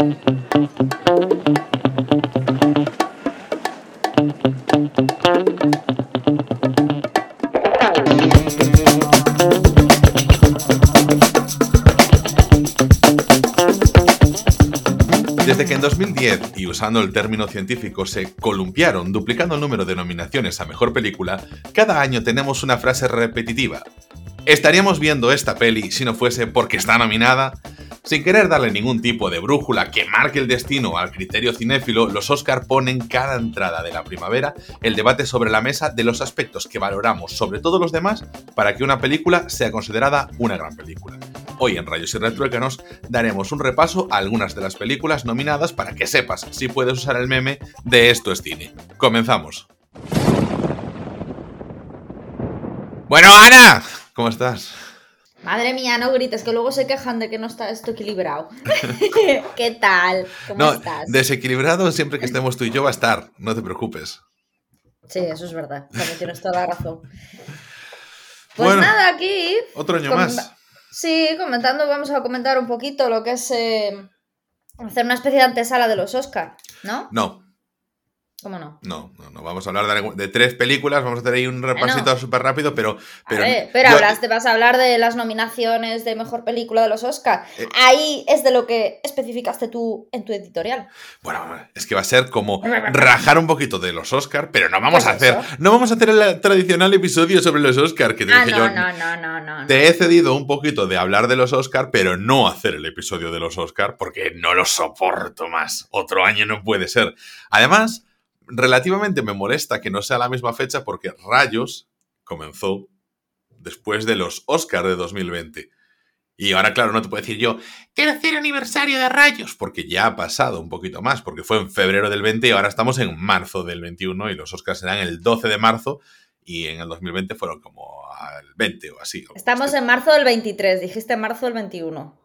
Desde que en 2010, y usando el término científico, se columpiaron duplicando el número de nominaciones a Mejor Película, cada año tenemos una frase repetitiva. ¿Estaríamos viendo esta peli si no fuese porque está nominada? Sin querer darle ningún tipo de brújula que marque el destino al criterio cinéfilo, los Oscar ponen cada entrada de la primavera el debate sobre la mesa de los aspectos que valoramos sobre todos los demás para que una película sea considerada una gran película. Hoy en Rayos y Retruécanos daremos un repaso a algunas de las películas nominadas para que sepas si puedes usar el meme de esto es cine. Comenzamos. Bueno, Ana, ¿cómo estás? Madre mía, no grites, que luego se quejan de que no está esto equilibrado. ¿Qué tal? ¿Cómo no, estás? desequilibrado siempre que estemos tú y yo va a estar, no te preocupes. Sí, eso es verdad, también tienes toda la razón. Pues Bueno, nada, aquí. Otro año más. Sí, comentando, vamos a comentar un poquito lo que es eh, hacer una especie de antesala de los Oscar, ¿no? No, ¿Cómo no? no, no, no. Vamos a hablar de, de tres películas, vamos a hacer ahí un repasito súper rápido, pero... pero, a ver, pero yo- hablas, te vas a hablar de las nominaciones de mejor película de los Oscar. Eh. Ahí es de lo que especificaste tú en tu editorial. Bueno, es que va a ser como rajar un poquito de los Oscar, pero no vamos ¿Qué a hacer... eso? No vamos a hacer el tradicional episodio sobre los Oscar, que te Ah, dije no, yo... no, no, no, no. no. Te he cedido un poquito de hablar de los Oscar, pero no hacer el episodio de los Oscar porque no lo soporto más. Otro año no puede ser. Además, relativamente me molesta que no sea la misma fecha porque Rayos comenzó después de los Oscar de 2020. Y ahora, claro, no te puedo decir yo, tercer aniversario de Rayos, porque ya ha pasado un poquito más, porque fue en febrero del 20 y ahora estamos en marzo del 21 y los Oscars serán el 12 de marzo y en el 2020 fueron como al 20 o así. Estamos en marzo del 23, dijiste marzo del 21.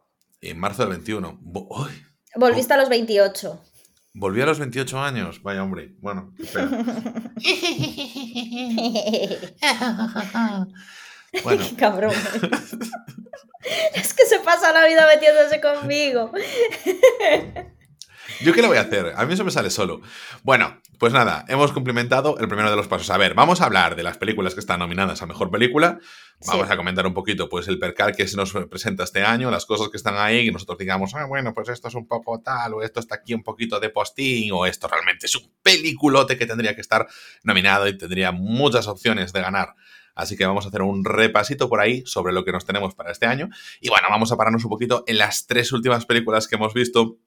En marzo del 21. Bo- ¡Uy! Volviste a los 28. Volví a los 28 años. Vaya hombre. Bueno, qué pena. Bueno, Cabrón. es que se pasa la vida metiéndose conmigo. ¿yo qué le voy a hacer? A mí eso me sale solo. Bueno, pues nada, hemos cumplimentado el primero de los pasos. A ver, vamos a hablar de las películas que están nominadas a Mejor Película. Vamos Sí. a comentar un poquito, pues, el percal que se nos presenta este año, las cosas que están ahí, que nosotros digamos, ah, bueno, pues esto es un poco tal, o esto está aquí un poquito de postín, o esto realmente es un peliculote que tendría que estar nominado y tendría muchas opciones de ganar. Así que vamos a hacer un repasito por ahí sobre lo que nos tenemos para este año. Y bueno, vamos a pararnos un poquito en las tres últimas películas que hemos visto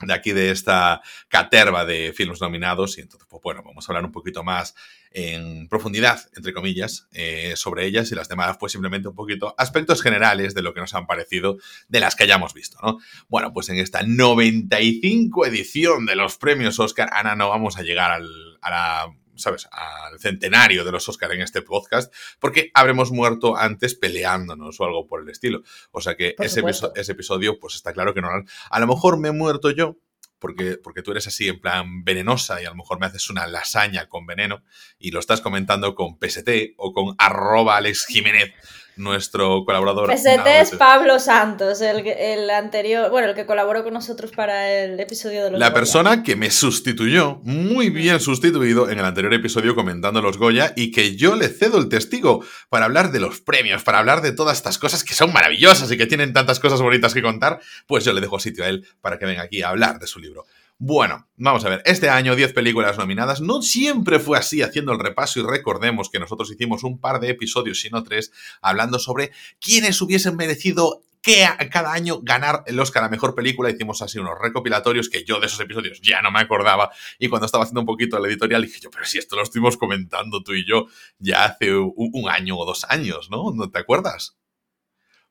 de aquí de esta caterva de films nominados. Y entonces, pues bueno, vamos a hablar un poquito más en profundidad, entre comillas, eh, sobre ellas y las demás, pues simplemente un poquito aspectos generales de lo que nos han parecido de las que hayamos visto, ¿no? Bueno, pues en esta 95 edición de los premios Oscar, Ana, no vamos a llegar al, a la, ¿sabes? Al centenario de los Oscar en este podcast, porque habremos muerto antes peleándonos o algo por el estilo. O sea que ese episodio, pues está claro que no. A lo mejor me he muerto yo, porque, porque tú eres así en plan venenosa y a lo mejor me haces una lasaña con veneno y lo estás comentando con PST o con arroba Alex Jiménez, nuestro colaborador. PST es navegador. Pablo Santos, el, el anterior, bueno, el que colaboró con nosotros para el episodio de los La Goya. persona que me sustituyó, muy bien sustituido en el anterior episodio comentando los Goya y que yo le cedo el testigo para hablar de los premios, para hablar de todas estas cosas que son maravillosas y que tienen tantas cosas bonitas que contar, pues yo le dejo sitio a él para que venga aquí a hablar de su libro. Bueno, vamos a ver, este año 10 películas nominadas, no siempre fue así haciendo el repaso y recordemos que nosotros hicimos un par de episodios, si no tres, hablando sobre quiénes hubiesen merecido que cada año ganar el Oscar a Mejor Película. Hicimos así unos recopilatorios que yo de esos episodios ya no me acordaba y cuando estaba haciendo un poquito el editorial dije yo, pero si esto lo estuvimos comentando tú y yo ya hace un año o dos años, ¿no? ¿No te acuerdas?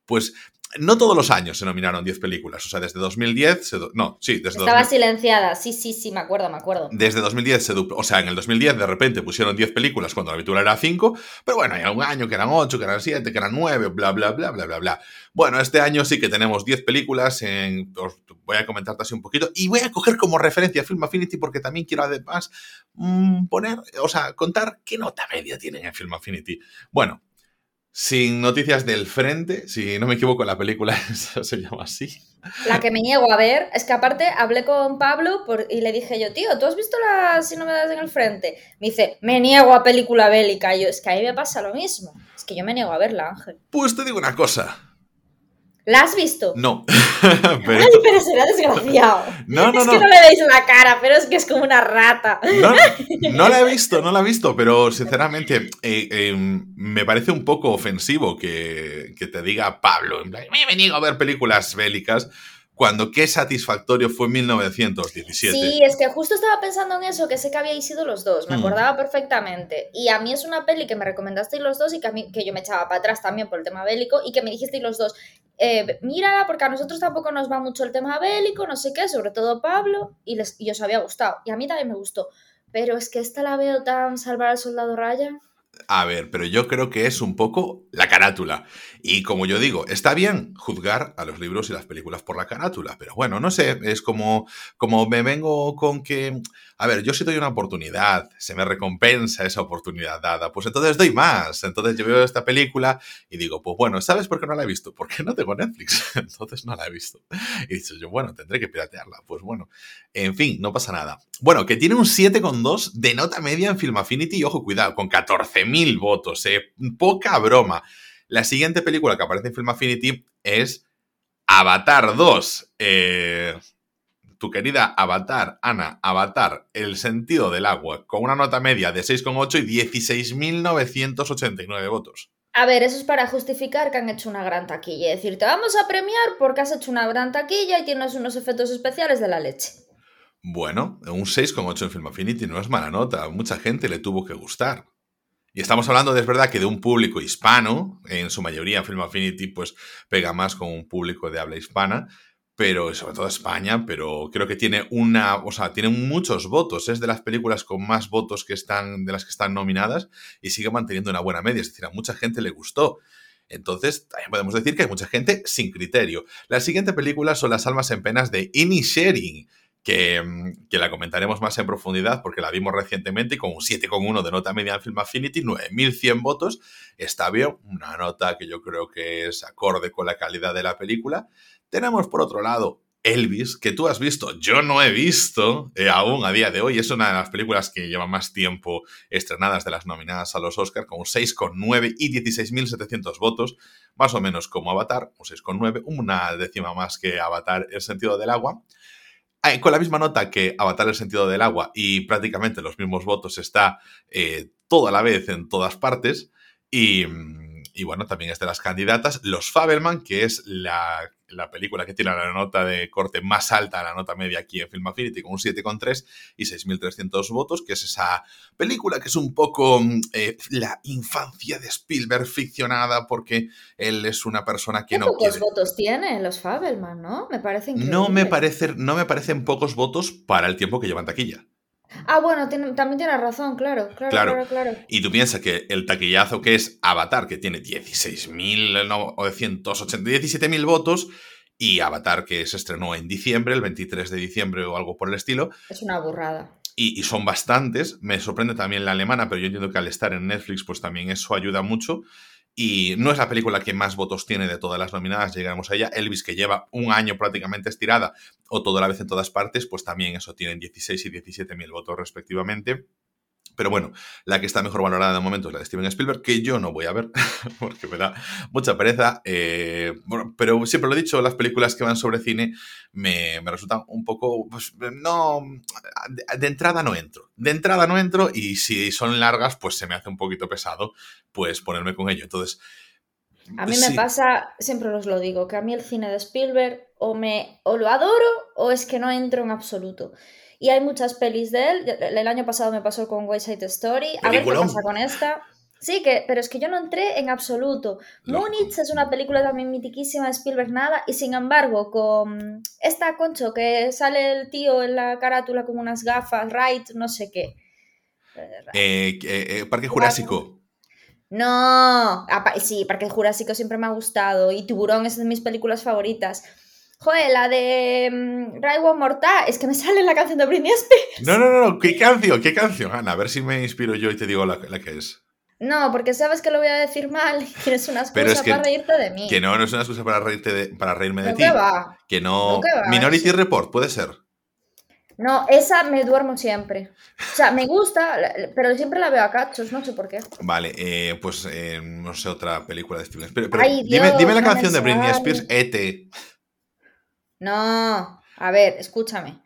Pues no todos los años se nominaron 10 películas, o sea, desde 2010, se no, sí, desde Estaba 2000 silenciada, sí, sí, sí, me acuerdo, me acuerdo. desde 2010 se dupl- O sea, en el 2010 de repente pusieron 10 películas cuando la habitual era 5, pero bueno, hay algún año que eran 8, que eran 7, que eran 9, bla, bla, bla, bla, bla, bla. Bueno, este año sí que tenemos 10 películas, en, os voy a comentarte así un poquito, y voy a coger como referencia Film Affinity porque también quiero además mm, poner, o sea, contar qué nota media tienen en Film Affinity. Bueno, Sin noticias del frente, si no me equivoco, la película se llama así. La que me niego a ver, es que aparte hablé con Pablo por, y le dije yo, tío, ¿tú has visto las novedades en el frente? Me dice, me niego a película bélica. Y yo, es que a mí me pasa lo mismo. Es que yo me niego a verla, Ángel. Pues te digo una cosa. ¿La has visto? No. pero... Ay, pero será desgraciado. No, no, es no. que no le veis la cara, pero es que es como una rata. No, no la he visto, no la he visto, pero sinceramente eh, eh, me parece un poco ofensivo que, que te diga Pablo, me he venido a ver películas bélicas cuando qué satisfactorio fue 1917. Sí, es que justo estaba pensando en eso, que sé que habíais sido los dos, me Mm. acordaba perfectamente. Y a mí es una peli que me recomendasteis los dos y que, a mí, que yo me echaba para atrás también por el tema bélico y que me dijisteis los dos, eh, mírala porque a nosotros tampoco nos va mucho el tema bélico, no sé qué, sobre todo Pablo, y, les, y os había gustado. Y a mí también me gustó. Pero es que esta la veo tan salvar al soldado Ryan. A ver, pero yo creo que es un poco la carátula. Y como yo digo, está bien juzgar a los libros y las películas por la carátula, pero bueno, no sé, es como, como me vengo con que, a ver, yo si doy una oportunidad, se me recompensa esa oportunidad dada, pues entonces doy más. Entonces yo veo esta película y digo, pues bueno, ¿sabes por qué no la he visto? Porque no tengo Netflix, entonces no la he visto. Y dicho yo, bueno, tendré que piratearla. Pues bueno, en fin, no pasa nada. Bueno, que tiene un 7,2 de nota media en Film Affinity y ojo, cuidado, con 14.000 votos, eh, poca broma. La siguiente película que aparece en Film Affinity es Avatar 2. Eh, tu querida Avatar, Ana, Avatar, El sentido del agua, con una nota media de 6,8 y 16.989 votos. A ver, eso es para justificar que han hecho una gran taquilla. Es decir, te vamos a premiar porque has hecho una gran taquilla y tienes unos efectos especiales de la leche. Bueno, un 6,8 en Film Affinity no es mala nota. Mucha gente le tuvo que gustar. Y estamos hablando, es verdad, que de un público hispano, en su mayoría Film Affinity pues pega más con un público de habla hispana, pero sobre todo España, pero creo que tiene una, o sea, tiene muchos votos, es de las películas con más votos que están, de las que están nominadas y sigue manteniendo una buena media, es decir, a mucha gente le gustó. Entonces, también podemos decir que hay mucha gente sin criterio. La siguiente película son Las almas en penas de Inisherin, que, que, la comentaremos más en profundidad porque la vimos recientemente con un 7,1 de nota media en Film Affinity, 9.100 votos, está bien, una nota que yo creo que es acorde con la calidad de la película. Tenemos por otro lado Elvis, que tú has visto, yo no he visto eh, aún a día de hoy, es una de las películas que lleva más tiempo estrenadas de las nominadas a los Oscars, con un 6,9 y 16.700 votos, más o menos como Avatar, un 6,9, una décima más que Avatar El sentido del agua. Con la misma nota que Avatar el sentido del agua y prácticamente los mismos votos está eh, toda la vez en todas partes. Y, y, bueno, también es de las candidatas. Los Fabelman, que es la, la, película que tiene la nota de corte más alta, la nota media aquí en Film Affinity, con un 7,3 y 6.300 votos, que es esa película que es un poco eh, la infancia de Spielberg ficcionada, porque él es una persona que ¿Qué no pocos quiere... votos tiene los Fabelman, no? Me parece increíble. No me, parece, no me parecen pocos votos para el tiempo que llevan taquilla. Ah, bueno, tiene, también tienes razón, claro, claro, Claro. claro, claro. Y tú piensas que el taquillazo que es Avatar, que tiene 16.980, 17.000 votos, y Avatar, que se estrenó en diciembre, el 23 de diciembre o algo por el estilo, Es una burrada. y, y son bastantes. Me sorprende también la alemana, pero yo entiendo que al estar en Netflix, pues también eso ayuda mucho. Y no es la película que más votos tiene de todas las nominadas, llegamos a ella. Elvis, que lleva un año prácticamente estirada, o toda la vez en todas partes, pues también eso tienen 16 y 17 mil votos respectivamente. Pero bueno, la que está mejor valorada de momento es la de Steven Spielberg, que yo no voy a ver, porque me da mucha pereza. Eh, bueno, pero siempre lo he dicho, las películas que van sobre cine me, me resultan un poco, pues no, de, de, entrada no entro. De entrada no entro y si son largas, pues se me hace un poquito pesado, pues ponerme con ello. Entonces... A mí me pasa, siempre os lo digo, que a mí el cine de Spielberg o, me, o lo adoro o es que no entro en absoluto. Y hay muchas pelis de él. El año pasado me pasó con West Side Story. A ver qué pasa con esta. Sí, que, pero es que yo no entré en absoluto. Múnich es una película también mitiquísima de Spielberg, nada. Y sin embargo, con esta concho que sale el tío en la carátula con unas gafas, right, no sé qué. Eh, eh, Parque Jurásico. No, sí, Parque Jurásico siempre me ha gustado. Y Tiburón es de mis películas favoritas. Joder, la de um, One Mortal, es que me sale la canción de Britney Spears. No, no, no, ¿qué canción? ¿Qué canción? Ana, a ver si me inspiro yo y te digo la, la que es. No, porque sabes que lo voy a decir mal y tienes una excusa para reírte de mí. Que no, no es una excusa para, reírte de, para reírme de ti. que va. Que no. Que va, Minority Report, puede ser. No, esa me duermo siempre. O sea, me gusta, pero siempre la veo a cachos, no sé por qué. Vale, eh, pues eh, no sé, otra película de Steven Spielberg. Pero, Ay, dime, Dios, dime la no canción de Britney. Spears, E.T. No, a ver, escúchame.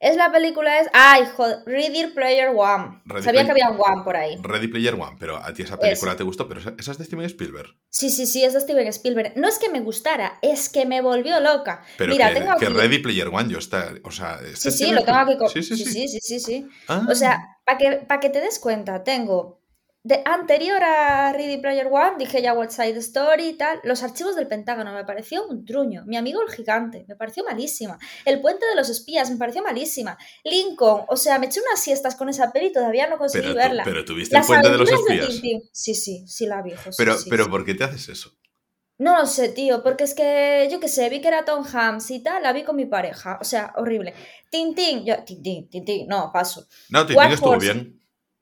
Es la película, es. Ay, joder, Ready Player One. Ready Sabía Play- que había un One por ahí. Ready Player One, pero a ti esa película te gustó, pero esa, esa es de Steven Spielberg. Sí, sí, sí, es de Steven Spielberg. No es que me gustara, es que me volvió loca. Pero Mira, que, tengo aquí. que Ready Player One, yo está. O sea, Sí, ¿este sí, Steven lo tengo aquí. Spielberg? co- Sí, sí, sí. sí, sí, sí, sí. Ah. O sea, para que, pa' que te des cuenta, tengo de anterior a Ready Player One, dije ya West Side Story y tal, los archivos del Pentágono me pareció un truño. Mi amigo el gigante, me pareció malísima. El puente de los espías, me pareció malísima. Lincoln, o sea, me eché unas siestas con esa peli y todavía no conseguí pero, verla. pero tuviste Las el puente de los espías. Tintín. Sí, sí, sí la vi, José, pero, sí, pero sí. ¿por qué te haces eso? No lo sé, tío, porque es que yo qué sé, vi que era Tom Hanks y tal, la vi con mi pareja, o sea, horrible. Tintín, yo, Tintín, Tintín, no, paso. No, Tintín estuvo bien.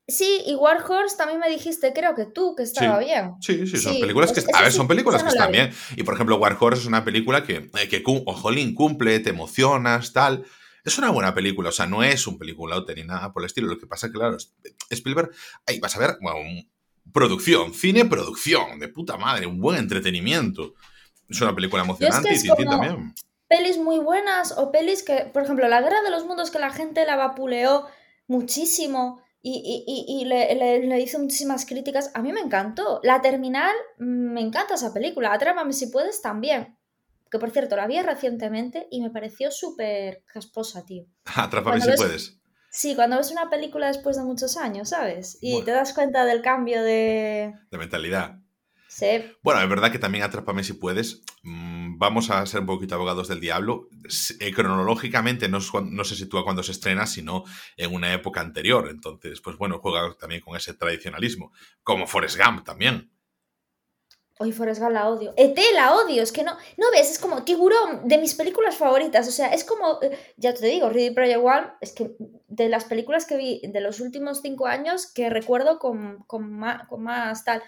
Sí, y War Horse también me dijiste, creo que tú, que estaba bien. Sí, sí, son Sí, películas que. es- A ver, sí, son películas que están bien. Y por ejemplo, War Horse es una película que, eh, que ojolín, cumple, te emocionas, tal. Es una buena película, o sea, no es un peliculote ni nada por el estilo. Lo que pasa que, claro, Spielberg, ahí vas a ver, bueno, producción, cine, producción, de puta madre, un buen entretenimiento. Es una película emocionante es y como- también. Pelis muy buenas o pelis que, por ejemplo, La Guerra de los Mundos que la gente la vapuleó muchísimo y, y- y- le, le- le hizo muchísimas críticas, a mí me encantó. La Terminal, mm, me encanta esa película. Atrápame si puedes también. Que por cierto, la vi recientemente y me pareció súper casposa, tío. Atrápame si ves- puedes. Sí, cuando ves una película después de muchos años, ¿sabes? Y Bueno. te das cuenta del cambio de... De mentalidad. Sí, Bueno, es verdad que también Atrápame si puedes. mm, Vamos a ser un poquito abogados del diablo. Eh, cronológicamente no, se sitúa cuando se estrena, sino en una época anterior. Entonces, pues bueno, juega también con ese tradicionalismo. Como Forrest Gump también. Hoy Forrest Gump la odio. ET la odio, es que no, no ves, es como tiburón de mis películas favoritas. O sea, es como, eh, ya te digo, Ready Player One, es que de las películas que vi de los últimos cinco años que recuerdo con, con, más, con más tal.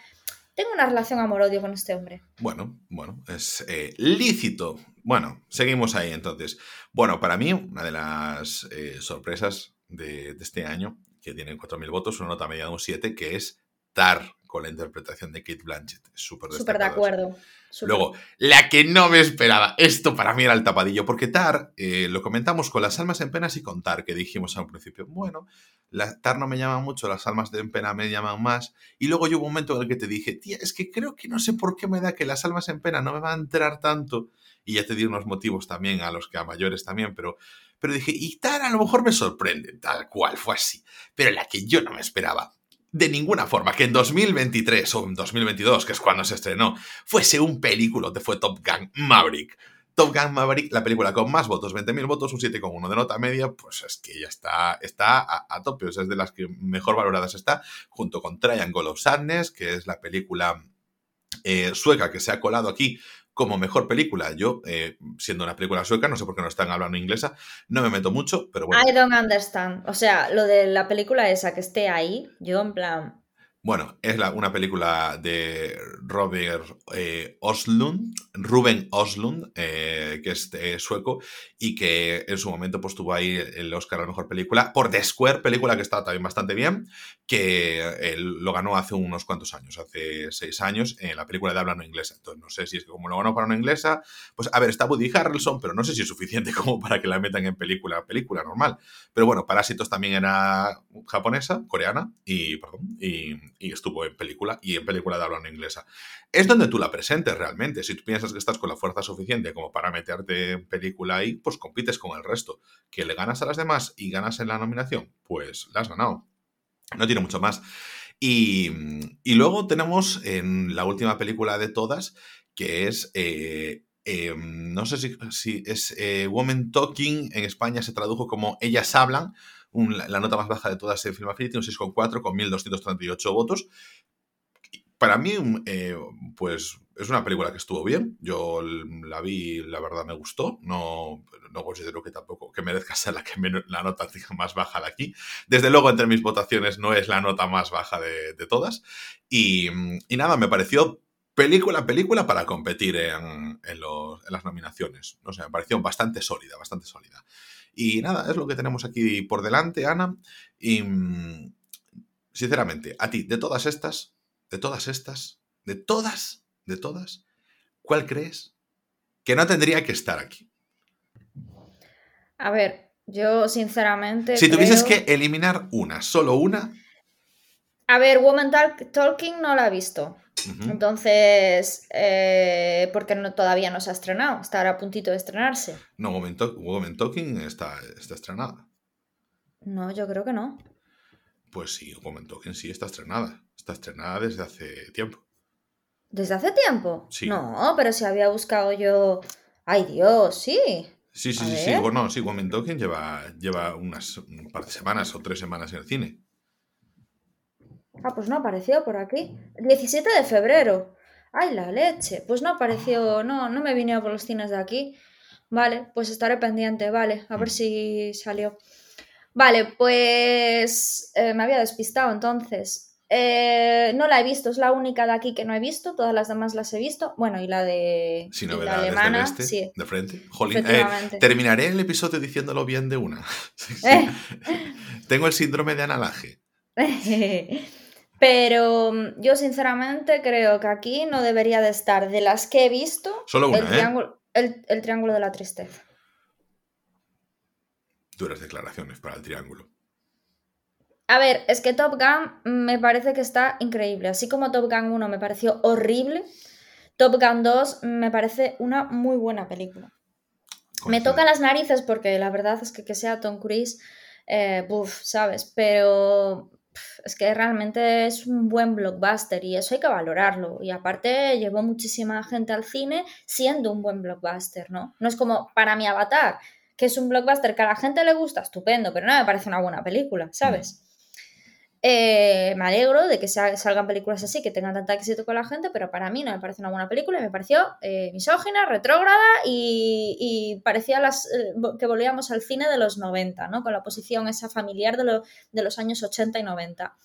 Tengo una relación amor-odio con este hombre. Bueno, bueno, es eh, lícito. Bueno, seguimos ahí entonces. Bueno, para mí, una de las eh, sorpresas de, de este año, que tiene 4.000 votos, una nota media de un 7, que es Tar, con la interpretación de Kate Blanchett. Súper Súper de acuerdo. Luego, la que no me esperaba. Esto para mí era el tapadillo, porque Tar, eh, lo comentamos con las almas en penas y con Tar, que dijimos a un principio, bueno, la, Tar no me llama mucho, las almas en pena me llaman más. Y luego hubo un momento en el que te dije, tía, es que creo que no sé por qué me da que las almas en pena no me va a entrar tanto. Y ya te di unos motivos también, a los que a mayores también, pero, pero dije, y Tar a lo mejor me sorprende, tal cual, fue así. Pero la que yo no me esperaba. De ninguna forma, que en 2023 o en 2022, que es cuando se estrenó, fuese un película te fue Top Gun Maverick. Top Gun Maverick, la película con más votos, 20.000 votos, un 7,1 de nota media, pues es que ya está, está a, a es de las que mejor valoradas está, junto con Triangle of Sadness, que es la película eh, sueca que se ha colado aquí como mejor película. Yo, eh, siendo una película sueca, no sé por qué no están hablando inglesa, no me meto mucho, pero bueno. I don't understand. O sea, lo de la película esa que esté ahí, yo en plan. Bueno, es la- una película de Robert eh, Oslund, Ruben Oslund, eh, que es eh, sueco y que en su momento pues, tuvo ahí el Oscar a la mejor película por The Square, película que está también bastante bien, que lo ganó hace unos cuantos años, hace seis años, en la película de habla no inglesa. Entonces, no sé si es que como lo ganó para no inglesa, pues a ver, está Woody Harrelson, pero no sé si es suficiente como para que la metan en película, película normal. Pero bueno, Parásitos también era japonesa, coreana, y, perdón, y, estuvo en película, y en película de habla no inglesa. Es donde tú la presentes realmente. Si tú piensas que estás con la fuerza suficiente como para meterte en película ahí, pues compites con el resto. Que le ganas a las demás y ganas en la nominación, pues la has ganado. No tiene mucho más. Y, y luego tenemos en la última película de todas, que es... eh, eh, no sé si, si es eh, Woman Talking, en España se tradujo como Ellas hablan, un- la nota más baja de todas en Film Affinity, un 6,4 con 1.238 votos. Para mí, mm, eh, pues es una película que estuvo bien. Yo la vi, la verdad me gustó. No, no considero que tampoco que merezca ser la, que la nota más baja de aquí. Desde luego, entre mis votaciones no es la nota más baja de, todas. Y, nada, me pareció película, película para competir en, las nominaciones. No sé, me pareció bastante sólida, bastante sólida. Y nada, es lo que tenemos aquí por delante, Ana. Y sinceramente, a ti, de todas estas, de todas estas, de todas, de todas, ¿cuál crees que no tendría que estar aquí? A ver, yo sinceramente. Si tuvieses que eliminar una, solo una. A ver, Woman Talking no la he visto. Entonces, eh, porque no, todavía no se ha estrenado, estará a puntito de estrenarse. No, Woman, Talking está, está estrenada. No, yo creo que no. Pues sí, Woman Talking sí está estrenada. Está estrenada desde hace tiempo. ¿Desde hace tiempo? Sí. No, pero si había buscado yo. ¡Ay Dios! Sí. Sí, sí, sí, sí. Bueno, sí, Woman Talking lleva, lleva unas un par de semanas o tres semanas en el cine. Ah, pues no apareció por aquí. 17 de febrero. ¡Ay, la leche! Pues no apareció, no, no me vine por los cines de aquí. Vale, pues estaré pendiente, vale, a ver si salió. Vale, pues eh, me había despistado entonces. Eh, no la he visto, es la única de aquí que no he visto, todas las demás las he visto. Bueno, y la de Sin la alemana, sí. de frente. Eh, terminaré el episodio diciéndolo bien de una. Tengo el síndrome de analaje. Pero mm, yo sinceramente creo que aquí no debería de estar de las que he visto Solo una, el, triángulo, el triángulo de la tristeza. Duras declaraciones para el triángulo. A ver, es que Top Gun me parece que está increíble. Así como Top Gun 1 me pareció horrible, Top Gun 2 me parece una muy buena película. Me toca las narices porque la verdad es que que sea Tom Cruise, eh, ¿sabes? Pero es que realmente es un buen blockbuster y eso hay que valorarlo. Y aparte llevó muchísima gente al cine siendo un buen blockbuster, ¿no? No es como para mi avatar, que es un blockbuster que a la gente le gusta, estupendo, pero no me parece una buena película, ¿sabes? Eh, me alegro de que salgan películas así, que tengan tanta éxito con la gente, pero para mí no me parece una buena película, me pareció eh, misógina, retrógrada y, parecía las, eh, que volvíamos al cine de los 90, ¿no? Con la posición esa familiar de, de los años 80 y 90.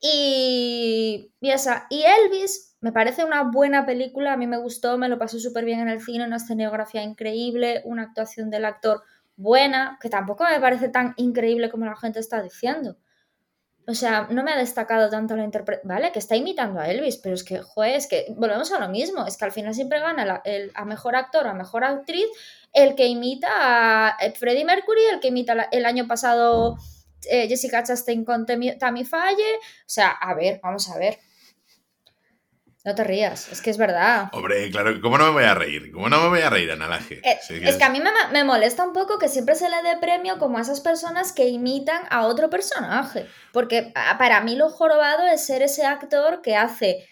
Y, y, esa, y Elvis me parece una buena película, a mí me gustó, me lo pasé súper bien en el cine, una escenografía increíble, una actuación del actor buena, que tampoco me parece tan increíble como la gente está diciendo o sea, no me ha destacado tanto la interpretación, ¿vale? Que está imitando a Elvis, pero es que, joder, es que volvemos a lo mismo, es que al final siempre gana el, a mejor actor o a mejor actriz el que imita a Freddie Mercury, el que imita el año pasado eh, Jessica Chastain con Tammy Falle, o sea, a ver, vamos a ver. No te rías, es que es verdad. Hombre, claro, ¿cómo no me voy a reír? ¿Cómo no me voy a reír, Analaje? Eh, es que a mí me, molesta un poco que siempre se le dé premio como a esas personas que imitan a otro personaje. Porque para mí lo jorobado es ser ese actor que hace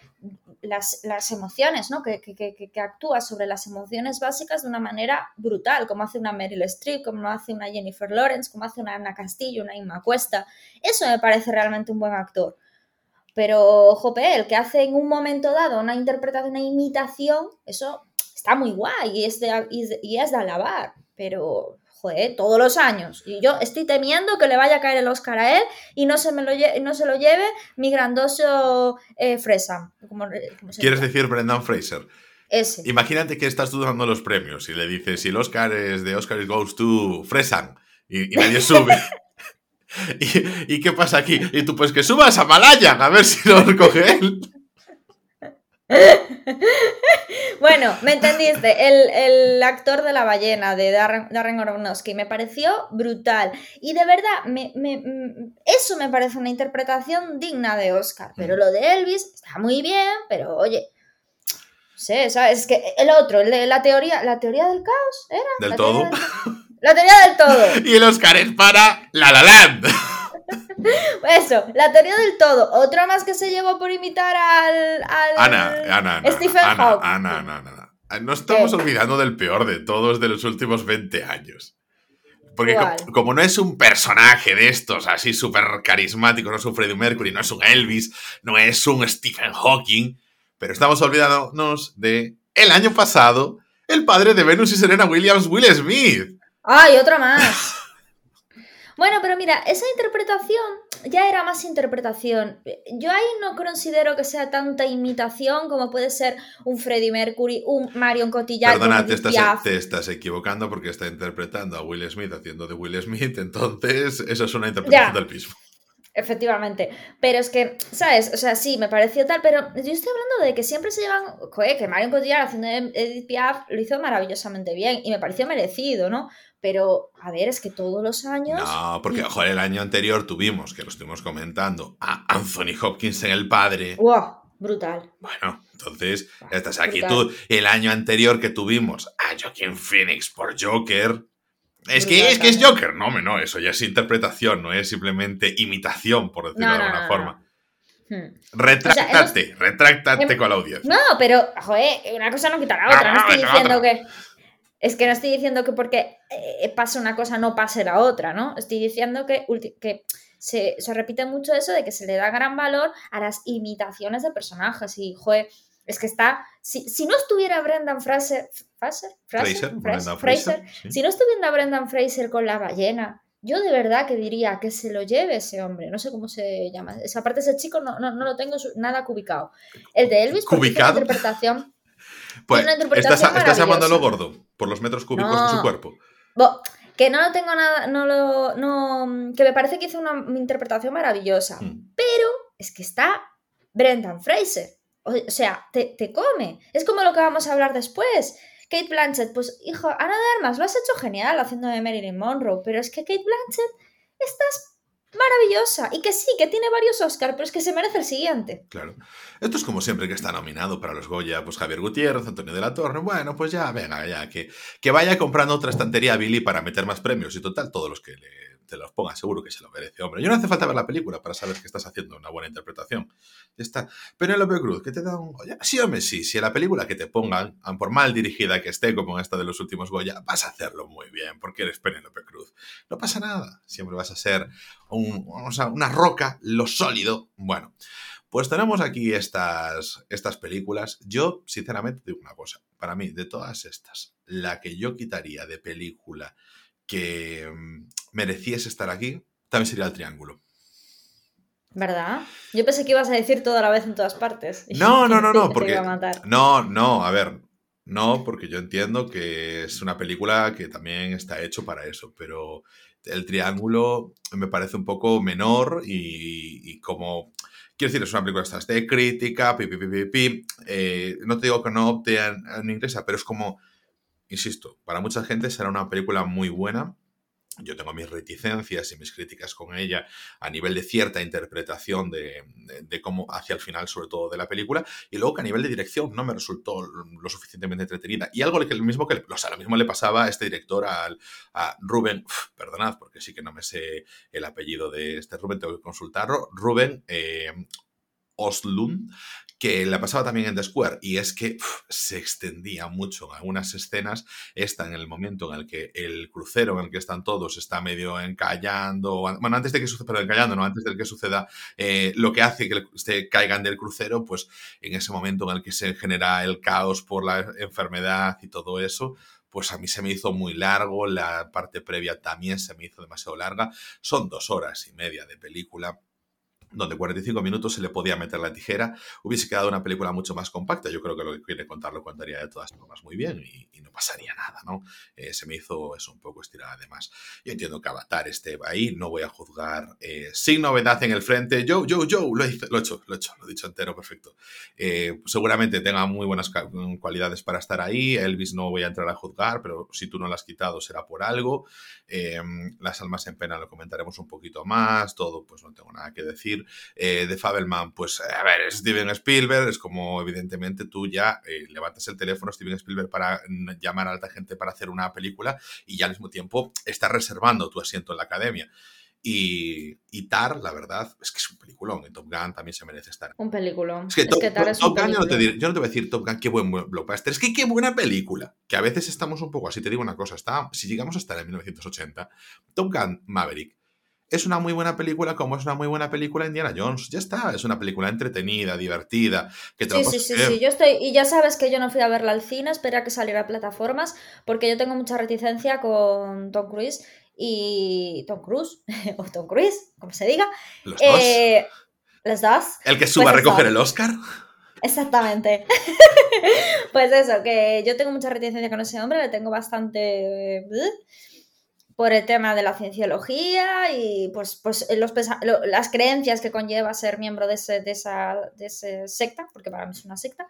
las, emociones, ¿no? Que, que, actúa sobre las emociones básicas de una manera brutal, como hace una Meryl Streep, como hace una Jennifer Lawrence, como hace una Ana Castillo, una Inma Cuesta. Eso me parece realmente un buen actor. Pero, jope, el que hace en un momento dado una interpretación, una imitación, eso está muy guay y es de, y es de alabar. Pero, joder, todos los años. Y yo estoy temiendo que le vaya a caer el Oscar a él y no se, me lo, no se lo lleve mi grandoso eh, Fresa. ¿Quieres decir Brendan Fraser? Ese. Imagínate que estás dudando los premios y le dices si el Oscar es de Oscar Goes to Fresan y, y nadie sube. ¿Y, qué pasa aquí? Y tú, pues que subas a Malayan a ver si lo recoge él. bueno, me entendiste. El, actor de la ballena de Darren, Darren Aronofsky me pareció brutal. Y de verdad, me, eso me parece una interpretación digna de Oscar. Pero lo de Elvis está muy bien, pero oye. No sé, ¿sabes? Es que el otro, el de la teoría, la teoría del caos, ¿era? Del todo. La teoría del todo. y el Oscar es para La La Land. Eso, la teoría del todo. Otro más que se llevó por imitar al. Ana, Ana, Ana. Stephen Ana, Ana, Ana, Ana, No estamos olvidando del peor de todos de los últimos 20 años. Porque como, no es un personaje de estos así súper carismático, no es un Freddie Mercury, no es un Elvis, no es un Stephen Hawking, Pero estamos olvidándonos de el año pasado, el padre de Venus y Serena Williams, Will Smith. ¡Ay, otra más! Bueno, pero mira, esa interpretación ya era más interpretación. Yo ahí no considero que sea tanta imitación como puede ser un Freddie Mercury, un Marion Cotillard. Perdona, te estás, te estás, equivocando porque está interpretando a Will Smith haciendo de Will Smith, entonces eso es una interpretación del mismo. Efectivamente. Pero es que, ¿sabes? O sea, sí, me pareció tal, pero yo estoy hablando de que siempre se llevan. Joder, que Marion Cotillard haciendo Edith Piaf lo hizo maravillosamente bien y me pareció merecido, ¿no? Pero, a ver, es que todos los años. No, porque, joder, el año anterior tuvimos, que lo estuvimos comentando, a Anthony Hopkins en El Padre. ¡Wow! Brutal. Bueno, entonces, estás aquí tú. El año anterior que tuvimos a Joaquin Phoenix por Joker. Es que, es que es Joker. No, no, eso ya es interpretación, no es simplemente imitación, por decirlo de alguna forma. Hmm. Retráctate, retráctate con la audiencia. No, pero, joder, una cosa no quita la otra. no estoy diciendo que es que no estoy diciendo que porque eh, pasa una cosa no pase la otra, ¿no? Estoy diciendo que, que se, repite mucho eso de que se le da gran valor a las imitaciones de personajes. Y, joder, es que está. Si, no estuviera Brendan Fraser. ¿Fraser? Fraser, Fraser, Si no estuviera Brendan Fraser con la ballena, yo de verdad que diría que se lo lleve ese hombre. No sé cómo se llama. Esa parte, ese chico no, no, lo tengo nada cubicado. El de Elvis, por interpretación. Pues estás, estás llamándolo gordo por los metros cúbicos de su cuerpo. que no lo tengo nada, no lo, no, que me parece que hizo una interpretación maravillosa, hmm. pero es que está Brendan Fraser, o, sea, te, te, come, es como lo que vamos a hablar después. Kate Blanchett, pues hijo, Ana de Armas, lo has hecho genial haciendo de Marilyn Monroe, pero es que Kate Blanchett estás maravillosa y que sí, que tiene varios Oscars, pero es que se merece el siguiente. Claro. Esto es como siempre que está nominado para los Goya, pues Javier Gutiérrez, Antonio de la Torre. Bueno, pues ya, venga, ya, que, que vaya comprando otra estantería a Billy para meter más premios y total, todos los que le te los ponga, seguro que se lo merece, hombre. Yo no hace falta ver la película para saber que estás haciendo una buena interpretación. Está. Penélope Cruz, que te da un Goya. Sí, hombre, sí. Si la película que te pongan, por mal dirigida que esté, como esta de los últimos Goya, vas a hacerlo muy bien, porque eres Penélope Cruz. No pasa nada. Siempre vas a ser un, una roca, lo sólido. Bueno. Pues tenemos aquí estas, estas películas. Yo, sinceramente, digo una cosa. Para mí, de todas estas, la que yo quitaría de película que mm, mereciese estar aquí, también sería el triángulo. ¿Verdad? Yo pensé que ibas a decir toda la vez en todas partes. No, no, no, no, porque... No, no, a ver, no, porque yo entiendo que es una película que también está hecho para eso, pero el triángulo me parece un poco menor y, como... Quiero decir, es una película de crítica, pi, pi, pi, pi, eh, no te digo que no opte en, en inglesa, pero es como insisto, para mucha gente será una película muy buena. Yo tengo mis reticencias y mis críticas con ella a nivel de cierta interpretación de, cómo hacia el final, sobre todo de la película, y luego que a nivel de dirección no me resultó lo suficientemente entretenida. Y algo que, mismo que, o sea, lo mismo le pasaba a este director, al, a Rubén, perdonad, porque sí que no me sé el apellido de este Rubén, tengo que consultarlo, Rubén eh, Oslund, que la pasaba también en The Square, y es que se extendía mucho en algunas escenas. Esta en el momento en el que el crucero en el que están todos está medio encallando, bueno, antes de que suceda, pero encallando, no, antes de que suceda eh, lo que hace que se caigan del crucero, pues en ese momento en el que se genera el caos por la enfermedad y todo eso, pues a mí se me hizo muy largo, la parte previa también se me hizo demasiado larga. Son dos horas y media de película donde 45 minutos se le podía meter la tijera, hubiese quedado una película mucho más compacta. Yo creo que lo que quiere contar lo contaría de todas formas muy bien y, no pasaría nada, ¿no? Eh, se me hizo eso un poco estirada además. Yo entiendo que Avatar esté ahí, no voy a juzgar eh, sin novedad en el frente. Yo, yo, yo, lo he, hecho, lo he hecho, lo he dicho entero, perfecto. Eh, seguramente tenga muy buenas cualidades para estar ahí. Elvis no voy a entrar a juzgar, pero si tú no lo has quitado será por algo. las almas en pena lo comentaremos un poquito más, todo, pues no tengo nada que decir. Eh, de Fabelman, pues a ver, Steven Spielberg, es como evidentemente tú ya eh, levantas el teléfono Steven Spielberg para llamar a alta gente para hacer una película y ya al mismo tiempo estás reservando tu asiento en la academia. Y, Tar, la verdad, es que es un peliculón. Y Top Gun también se merece estar. Un peliculón. Es que, Top, Gun, yo no, te yo no, te voy a decir Top Gun, qué buen blockbuster. Es que qué buena película. Que a veces estamos un poco así. Te digo una cosa, está, si llegamos a estar en 1980, Top Gun Maverick es una muy buena película como es una muy buena película Indiana Jones. Ya está, es una película entretenida, divertida. Que sí, sí, sí, sí, yo estoy, y ya sabes que yo no fui a verla al cine, espera que saliera a plataformas, porque yo tengo mucha reticencia con Tom Cruise y Tom Cruise, o Tom Cruise, como se diga. Los dos. Eh, los dos. El que suba a pues recoger el Oscar. Exactamente. pues eso, que yo tengo mucha reticencia con ese hombre, le tengo bastante... Eh, por el tema de la cienciología y pues, pues los, las creencias que conlleva ser miembro de, ese, de, esa, de ese secta, porque para mí es una secta.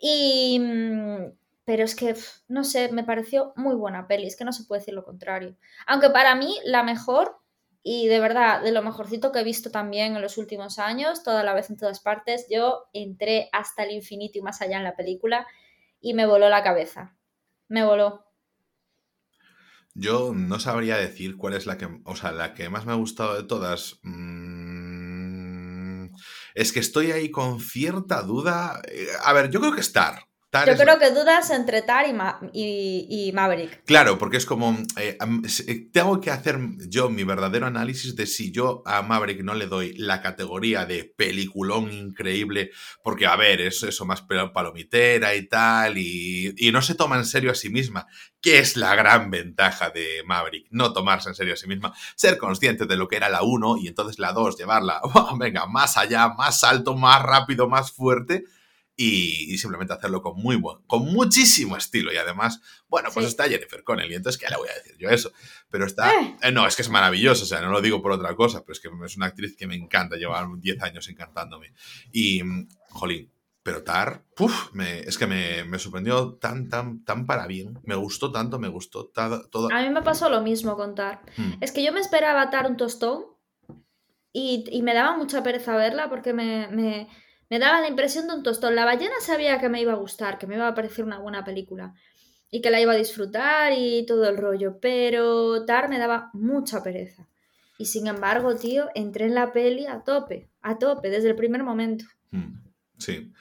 Y, mm, pero es que, no sé, me pareció muy buena peli, es que no se puede decir lo contrario. Aunque para mí la mejor, y de verdad, de lo mejorcito que he visto también en los últimos años, toda la vez en todas partes, yo entré hasta el infinito y más allá en la película y me voló la cabeza. Me voló. Yo no sabría decir cuál es la que, o sea, la que más me ha gustado de todas. Mm, es que estoy ahí con cierta duda. Eh, a ver, yo creo que Star. Yo creo que dudas entre Tar y, Maverick. Claro, porque es como. Eh, eh, tengo que hacer yo mi verdadero análisis de si yo a Maverick no le doy la categoría de peliculón increíble, porque, a ver, es eso más palomitera y tal, y, y no se toma en serio a sí misma, que es la gran ventaja de Maverick, no tomarse en serio a sí misma, ser consciente de lo que era la 1 y entonces la 2 llevarla, venga, más allá, más alto, más rápido, más fuerte y, simplemente hacerlo con muy buen, con muchísimo estilo. Y además, bueno, pues está Jennifer Connelly, entonces, ¿qué le voy a decir yo eso? Pero está, eh. Eh, no, es que es maravilloso, o sea, no lo digo por otra cosa, pero es que es una actriz que me encanta, lleva 10 años encantándome. Y, jolín, pero Tar, puf, me, es que me, me, sorprendió tan, tan, tan para bien. Me gustó tanto, me gustó todo. A mí me pasó lo mismo con Tar. Hmm. Es que yo me esperaba Tar un tostón y, y, me daba mucha pereza verla porque me, me me daba la impresión de un tostón. La ballena sabía que me iba a gustar, que me iba a parecer una buena película y que la iba a disfrutar y todo el rollo, pero Tar me daba mucha pereza. Y sin embargo, tío, entré en la peli a tope, a tope, desde el primer momento. Hmm, sí.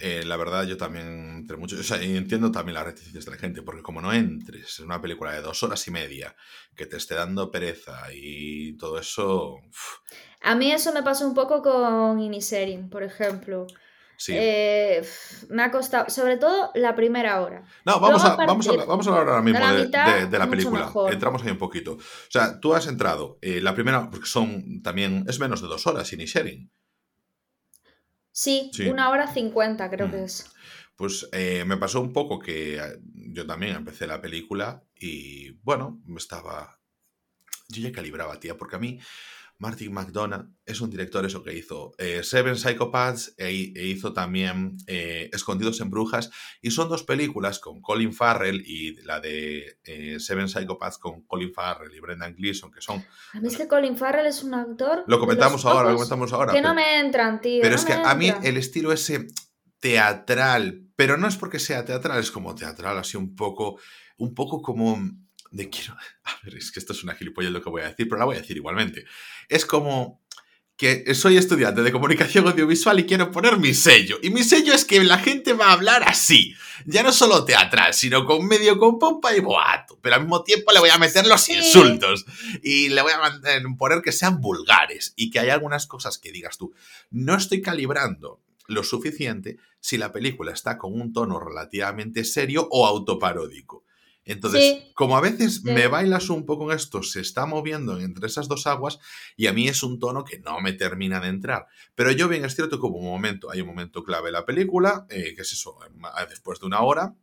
Eh, la verdad, yo también entre mucho. O sea, entiendo también las reticencias de la gente, porque como no entres en una película de dos horas y media que te esté dando pereza y todo eso. A mí eso me pasó un poco con Iniserin, por ejemplo. Sí. Eh, me ha costado, sobre todo la primera hora. No, vamos, a, vamos, a, vamos a hablar ahora mismo de la, película. Entramos ahí un poquito. O sea, tú has entrado, eh, la primera, porque son también, es menos de dos horas, Inisherin. Sí, una hora cincuenta creo que mm. es. Pues eh, me pasó un poco que yo también empecé la película y bueno, estaba... Yo ya calibraba, tía, porque a mí Martin McDonough es un director eso que hizo eh, Seven Psychopaths e, e hizo también eh, Escondidos en Brujas y son dos películas con Colin Farrell y la de eh, Seven Psychopaths con Colin Farrell y Brendan Gleeson que son... A mí es que Colin Farrell es un actor... Lo comentamos ahora, lo comentamos ahora. Que no me entran, tío. Pero es que a mí el estilo ese teatral, pero no es porque sea teatral, es como teatral, así un poco, un poco como de quiero... A ver, es que esto es una gilipollas lo que voy a decir, pero la voy a decir igualmente. Es como que soy estudiante de comunicación audiovisual y quiero poner mi sello. Y mi sello es que la gente va a hablar así. Ya no solo teatral, sino con medio con pompa y boato. Pero al mismo tiempo le voy a meter los insultos. Y le voy a poner que sean vulgares. Y que hay algunas cosas que digas tú. No estoy calibrando lo suficiente si la película está con un tono relativamente serio o autoparódico. Entonces, como a veces me bailas un poco en esto, se está moviendo entre esas dos aguas y a mí es un tono que no me termina de entrar. Pero yo bien es cierto que hubo un momento, hay un momento clave en la película, eh, que es eso, después de una hora,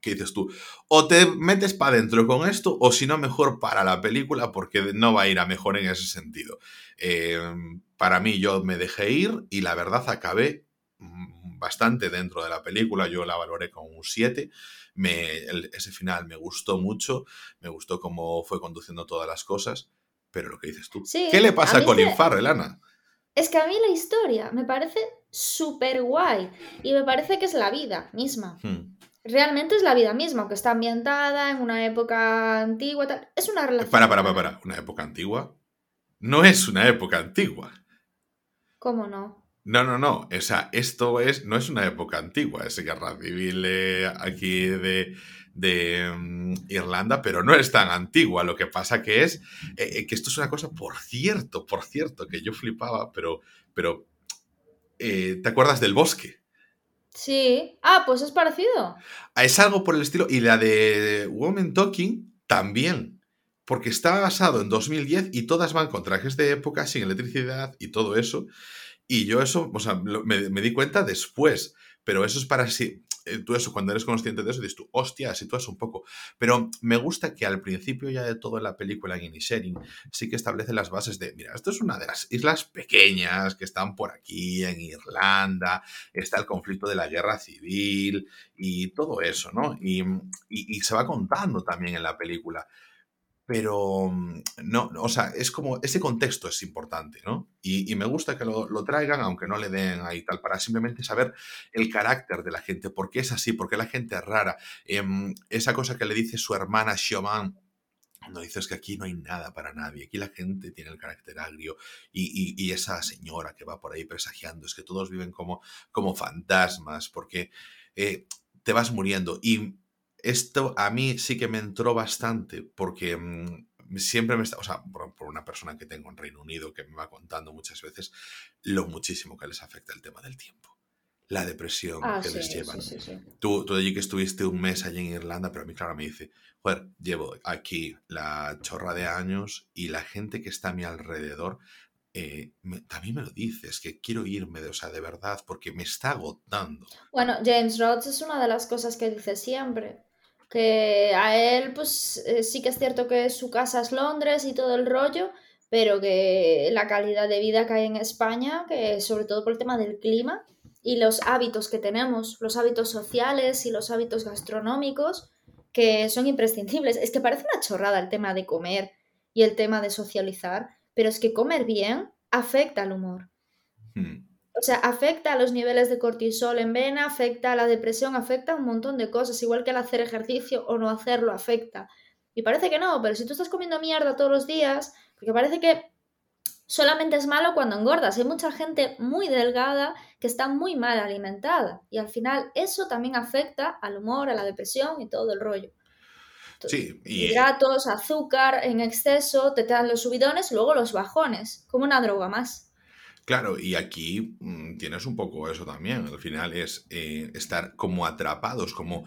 que dices tú, o te metes para adentro con esto, o si no, mejor para la película, porque no va a ir a mejor en ese sentido. Em, para mí, yo me dejé ir y la verdad acabé mm, bastante dentro de la película, yo la valoré con un 7 ese final me gustó mucho, me gustó cómo fue conduciendo todas las cosas, pero lo que dices tú, ¿qué le pasa a Colin Farrell, Ana? Es que a mí la historia me parece súper guay y me parece que es la vida misma. Hmm. Realmente es la vida misma, aunque está ambientada en una época antigua. Tal. Es una relación. Para, para, para, para. ¿Una época antigua? No es una época antigua. ¿Cómo no? No, no, no. O sea, esto es, no es una época antigua, es guerra civil aquí de, de mm, Irlanda, pero no es tan antigua. Lo que pasa que es eh, eh, que esto es una cosa, por cierto, por cierto, que yo flipaba, pero, pero eh, ¿te acuerdas del bosque? Sí. Ah, pues es parecido. Es algo por el estilo. Y la de Woman Talking también. Porque está basado en 2010 y todas van con trajes de época, sin electricidad y todo eso. Y yo eso, o sea, me, di cuenta después. Pero eso es para si. Eh, tú eso, cuando eres consciente de eso, dices tú, hostia, sitúas un poco. Pero me gusta que al principio ya de toda la película en Inisherin sí que establece las bases de, mira, esto es una de las islas pequeñas que están por aquí, en Irlanda, está el conflicto de la guerra civil y todo eso, ¿no? y, y se va contando también en la película pero mm, no, o sea, es como ese contexto es importante, ¿no? Y, me gusta que lo, traigan, aunque no le den ahí tal, para simplemente saber el carácter de la gente, por qué es así, por qué la gente es rara. Em, esa cosa que le dice su hermana Xiomán, no dices que aquí no hay nada para nadie, aquí la gente tiene el carácter agrio y, esa señora que va por ahí presagiando, es que todos viven como, como fantasmas, porque eh, te vas muriendo. Y esto a mí sí que me entró bastante porque mm, siempre me está, o sea, por, una persona que tengo en Reino Unido que me va contando muchas veces lo muchísimo que les afecta el tema del tiempo. La depresión ah, que les llevan. tú, tú allí que estuviste un mes allí en Irlanda, pero a mí, claro, me dice, joder, llevo aquí la chorra de años y la gente que está a mi alrededor eh, también me lo dices, que quiero irme, de, o sea, de verdad, porque me está agotando. Bueno, James Rhodes es una de las cosas que dice siempre que a él pues eh, sí que es cierto que su casa es Londres y todo el rollo, pero que la calidad de vida que hay en España, que sobre todo por el tema del clima y los hábitos que tenemos, los hábitos sociales y los hábitos gastronómicos, que son imprescindibles. Es que parece una chorrada el tema de comer y el tema de socializar, pero es que comer bien afecta al humor. Hmm. O sea, afecta a los niveles de cortisol en vena, afecta a la depresión, afecta a un montón de cosas, igual que el hacer ejercicio o no hacerlo afecta. Y parece que no, pero si tú estás comiendo mierda todos los días, porque parece que solamente es malo cuando engordas. Hay mucha gente muy delgada que está muy mal alimentada y al final eso también afecta al humor, a la depresión y todo el rollo. sí, y... Hidratos, azúcar en exceso, te dan los subidones, luego los bajones, como una droga más. Claro, y aquí mm, tienes un poco eso también. Al final es eh, estar como atrapados, como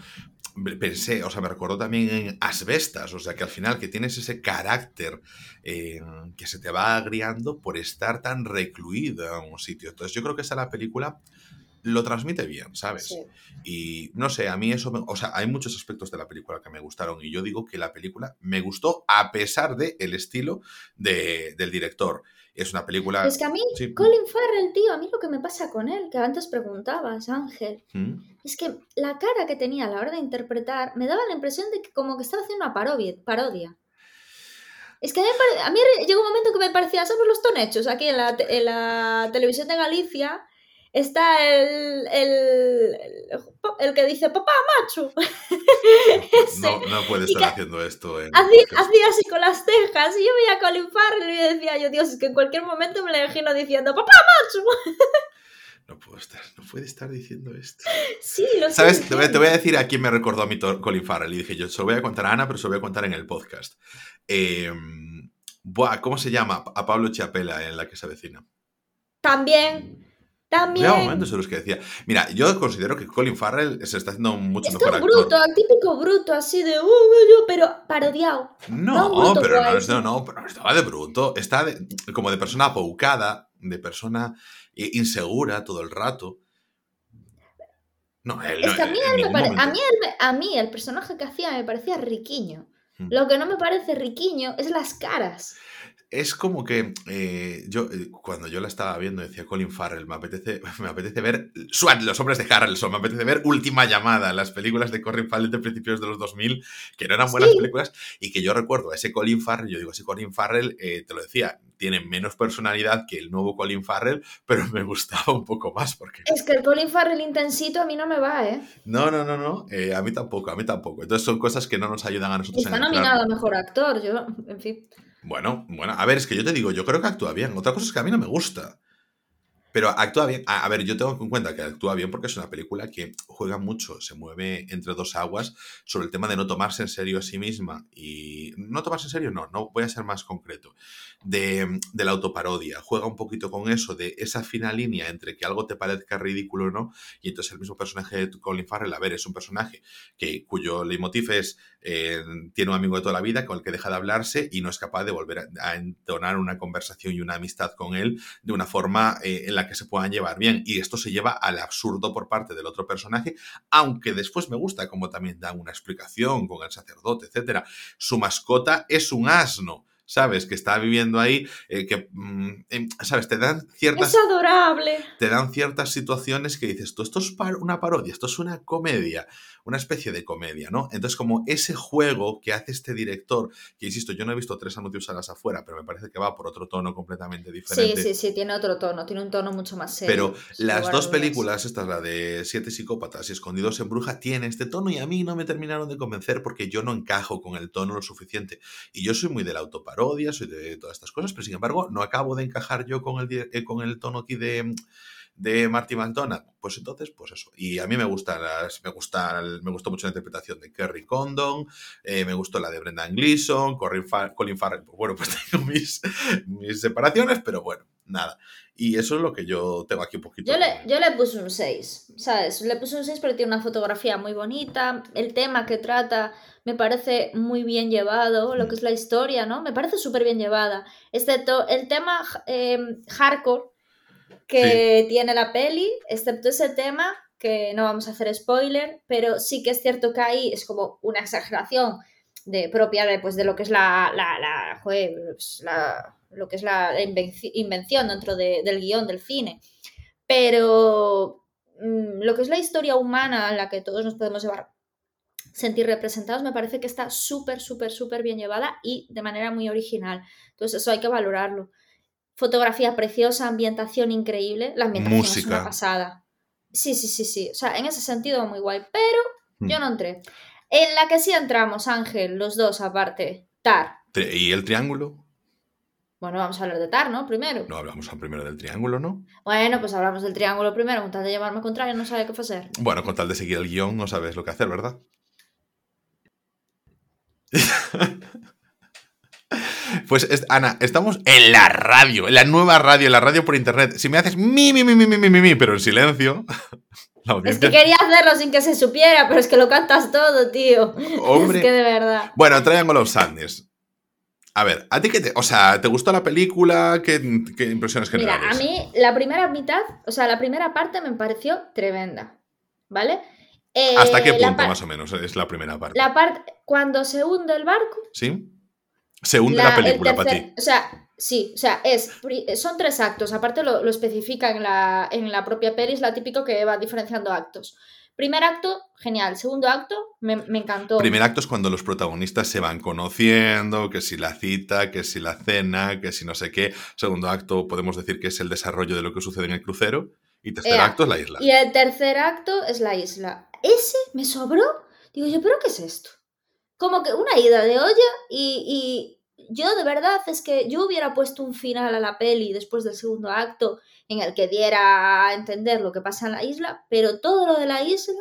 pensé, o sea, me recordó también en asbestas, o sea, que al final que tienes ese carácter eh, que se te va agriando por estar tan recluido en un sitio. Entonces yo creo que esa la película lo transmite bien, ¿sabes? Y no sé, a mí eso, o sea, hay muchos aspectos de la película que me gustaron y yo digo que la película me gustó a pesar del el estilo de, del director. Es una película... Es que a mí, Colin Farrell, tío, a mí lo que me pasa con él, que antes preguntabas, Ángel, ¿Mm? es que la cara que tenía a la hora de interpretar me daba la impresión de que como que estaba haciendo una parodia. Es que a mí, llegó un momento que me parecía, ¿sabes los tonechos? Aquí en la, en la televisión de Galicia, está el, el, el, que dice papá macho. no, no puede estar haciendo esto. hacía, así con las cejas y yo veía a Colin Farrell y decía yo, Dios, es que en cualquier momento me lo imagino diciendo papá macho. No puedo estar, no puede estar diciendo esto. Sí, lo ¿Sabes? Te voy, te voy, a decir a quién me recordó a mí Colin Farrell. Y dije, yo se lo voy a contar a Ana, pero se lo voy a contar en el podcast. Eh, buah, ¿Cómo se llama? A Pablo Chiapela en la que se avecina. También. También. momentos en los que decía. Mira, yo considero que Colin Farrell se está haciendo mucho Esto mejor actor. bruto, el típico bruto, así de. Uh, uh, uh pero parodiado. No, pero no, no, no, pero estaba de bruto. Está como de persona apoucada, de persona insegura todo el rato. No, él, es que a mí, a, mí el, personaje que hacía me parecía riquiño. Hmm. Lo que no me parece riquiño es las caras es como que eh, yo, eh, cuando yo la estaba viendo, decía Colin Farrell, me apetece, me apetece ver SWAT, los hombres de Harrelson, me apetece ver Última Llamada, las películas de Colin Farrell de principios de los 2000, que no eran buenas películas, y que yo recuerdo a ese Colin Farrell, yo digo, ese Colin Farrell, eh, te lo decía, tiene menos personalidad que el nuevo Colin Farrell, pero me gustaba un poco más. porque Es que el Colin Farrell intensito a mí no me va, ¿eh? No, no, no, no, a mí tampoco, a mí tampoco. Entonces son cosas que no nos ayudan a nosotros. Está nominado a Mejor Actor, yo, en fin. Bueno, bueno, a ver, es que yo te digo, yo creo que actúa bien. Otra cosa es que a mí no me gusta. Pero actúa bien. A, ver, yo tengo en cuenta que actúa bien porque es una película que juega mucho, se mueve entre dos aguas sobre el tema de no tomarse en serio a sí misma. Y no tomarse en serio, no, no voy a ser más concreto. De, la autoparodia. Juega un poquito con eso, de esa fina línea entre que algo te parezca ridículo o no. Y entonces el mismo personaje de Colin Farrell, a ver, es un personaje que, cuyo leitmotiv es eh, tiene un amigo de toda la vida con el que deja de hablarse y no es capaz de volver a, entonar una conversación y una amistad con él de una forma eh, en la que se puedan llevar bien. Y esto se lleva al absurdo por parte del otro personaje, aunque después me gusta como también da una explicación con el sacerdote, etcétera. Su mascota es un asno. ¿Sabes? Que está viviendo ahí, eh, que, mm, em, ¿sabes? Te dan ciertas... Es adorable. Te dan ciertas situaciones que dices, tú, esto es una parodia, esto es una comedia, una especie de comedia, ¿no? Entonces, como ese juego que hace este director, que insisto, yo no he visto tres anuncios a las afuera, pero me parece que va por otro tono completamente diferente. Sí, sí, sí, tiene otro tono, tiene un tono mucho más serio. Pero las dos películas, esta es la de Siete psicópatas y Escondidos en Bruja, tiene este tono y a mí no me terminaron de convencer porque yo no encajo con el tono lo suficiente. Y yo soy muy de la autoparodia, soy de todas estas cosas, pero sin embargo no acabo de encajar yo con el, eh, con el tono aquí de de Marty McDonald, pues entonces, pues eso. Y a mí me gusta, me gusta, me gustó mucho la interpretación de Kerry Condon, eh, me gustó la de Brendan Gleeson, Colin Farrell, pues bueno, pues tengo mis, mis separaciones, pero bueno, nada. Y eso es lo que yo tengo aquí un poquito. Yo le, yo le puse un 6, ¿sabes? Le puse un 6 porque tiene una fotografía muy bonita, el tema que trata me parece muy bien llevado, lo que es la historia, ¿no? Me parece súper bien llevada, excepto el tema eh, hardcore que tiene la peli, excepto ese tema, que no vamos a hacer spoiler, pero sí que es cierto que ahí es como una exageración de propia de, pues, de lo que es la, la, la, pues, lo que es la invención dentro del guion del cine. Pero mm, lo que es la historia humana en la que todos nos podemos llevar sentir representados, me parece que está súper, súper, súper bien llevada y de manera muy original. Entonces eso hay que valorarlo fotografía preciosa, ambientación increíble, la ambientación es una pasada. Sí, sí, sí, sí. O sea, en ese sentido muy guay. Pero yo hmm. no entré. En la que sí entramos, Ángel, los dos aparte. Tar. ¿Y el triángulo? Bueno, vamos a hablar de Tar, ¿no? Primero. No, hablamos primero del triángulo, ¿no? Bueno, pues hablamos del triángulo primero. Con tal de llevarme contrario, no sabe qué hacer. Bueno, con tal de seguir el guion, no sabes lo que hacer, ¿verdad? Pues Ana, estamos en la radio, en la nueva radio, en la radio por internet. Si me haces mi, mi, mi, mi, mi, mi, mi, pero en silencio. Es que quería hacerlo sin que se supiera, pero es que lo cantas todo, tío. Hombre. Es que de verdad. Bueno, Triangle of Sadness. A ver, ¿a ti qué te. O sea, ¿te gustó la película? ¿Qué, qué impresiones generales? Mira, a mí la primera mitad, o sea, la primera parte me pareció tremenda. ¿Vale? ¿Hasta qué eh, punto más o menos es la primera parte? La parte. Cuando se hunde el barco. Sí se hunde la, película para ti. O sea, sí, o sea, es, son tres actos. Aparte lo, lo especifica en la, en la propia peli, es la típico que va diferenciando actos. Primer acto, genial. Segundo acto, me, encantó. Primer acto es cuando los protagonistas se van conociendo, que si la cita, que si la cena, que si no sé qué. Segundo acto, podemos decir que es el desarrollo de lo que sucede en el crucero. Y tercer acto es la isla. Y el tercer acto es la isla. Ese me sobró. Digo yo, ¿pero qué es esto? Como que una ida de olla y, yo de verdad es que yo hubiera puesto un final a la peli después del segundo acto en el que diera a entender lo que pasa en la isla, pero todo lo de la isla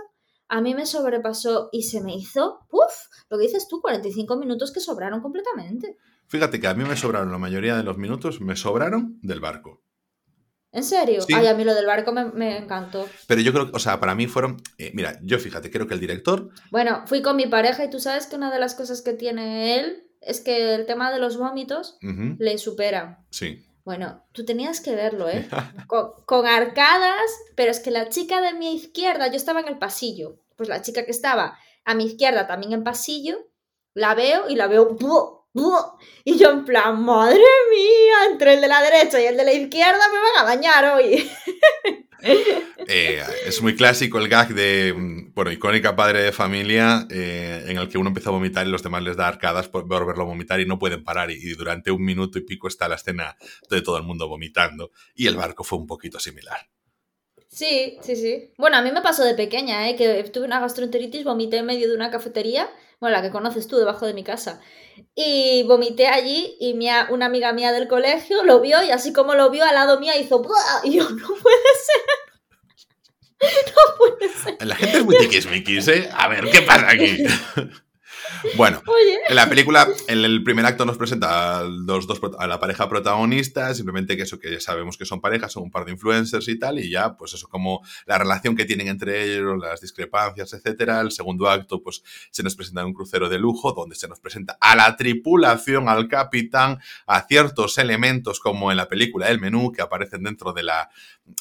a mí me sobrepasó y se me hizo, puff, lo que dices tú, 45 minutos que sobraron completamente. Fíjate que a mí me sobraron la mayoría de los minutos, me sobraron del barco. ¿En serio? Ay, a mí lo del barco me, encantó. Pero yo creo que, o sea, para mí fueron. Eh, mira, yo fíjate, creo que el director. Bueno, fui con mi pareja y tú sabes que una de las cosas que tiene él es que el tema de los vómitos le supera. Sí. Bueno, tú tenías que verlo, ¿eh? con, con, arcadas, pero es que la chica de mi izquierda, yo estaba en el pasillo, pues la chica que estaba a mi izquierda también en pasillo, la veo y la veo y yo en plan, madre mía, entre el de la derecha y el de la izquierda me van a bañar hoy. Eh, es muy clásico el gag de, mm, bueno, icónica padre de familia, eh, en el que uno empieza a vomitar y los demás les da arcadas por verlo vomitar y no pueden parar. Y, durante un minuto y pico está la escena de todo el mundo vomitando. Y el barco fue un poquito similar. Sí, sí, sí. Bueno, a mí me pasó de pequeña, ¿eh? que tuve una gastroenteritis, vomité en medio de una cafetería bueno, la que conoces tú, debajo de mi casa. Y vomité allí y una amiga mía del colegio lo vio y así como lo vio al lado mía hizo y yo, no puede ser. No puede ser. La gente es muy tiquismiquis, ¿eh? A ver, ¿qué pasa aquí? Bueno, en la película, en el primer acto nos presenta a, los dos, a la pareja protagonista, simplemente que eso, que ya sabemos que son parejas, son un par de influencers y tal, y ya, pues eso, como la relación que tienen entre ellos, las discrepancias, etcétera. El segundo acto, pues se nos presenta un crucero de lujo, donde se nos presenta a la tripulación, al capitán, a ciertos elementos como en la película El menú, que aparecen dentro de la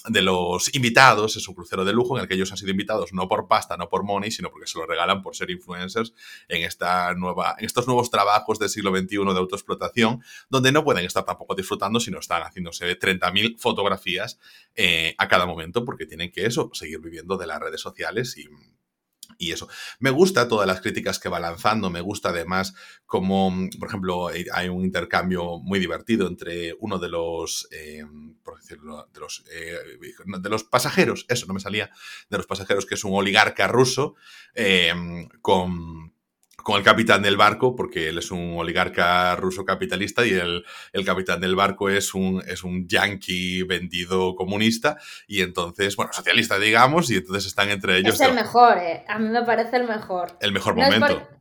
de los invitados, es un crucero de lujo en el que ellos han sido invitados no por pasta, no por money, sino porque se lo regalan por ser influencers en, esta nueva, en estos nuevos trabajos del siglo XXI de autoexplotación, donde no pueden estar tampoco disfrutando, sino están haciéndose 30.000 fotografías eh, a cada momento, porque tienen que eso, seguir viviendo de las redes sociales y y eso. Me gusta todas las críticas que va lanzando, me gusta además como, por ejemplo, eh, hay un intercambio muy divertido entre uno de los, eh, por decirlo, de los, eh, de los pasajeros, eso no me salía, de los pasajeros que es un oligarca ruso, con con el capitán del barco, porque él es un oligarca ruso capitalista y el, el capitán del barco es un, es un yankee vendido comunista y entonces, bueno, socialista digamos, y entonces están entre ellos. Es el mejor, eh. a mí me parece el mejor. El mejor momento.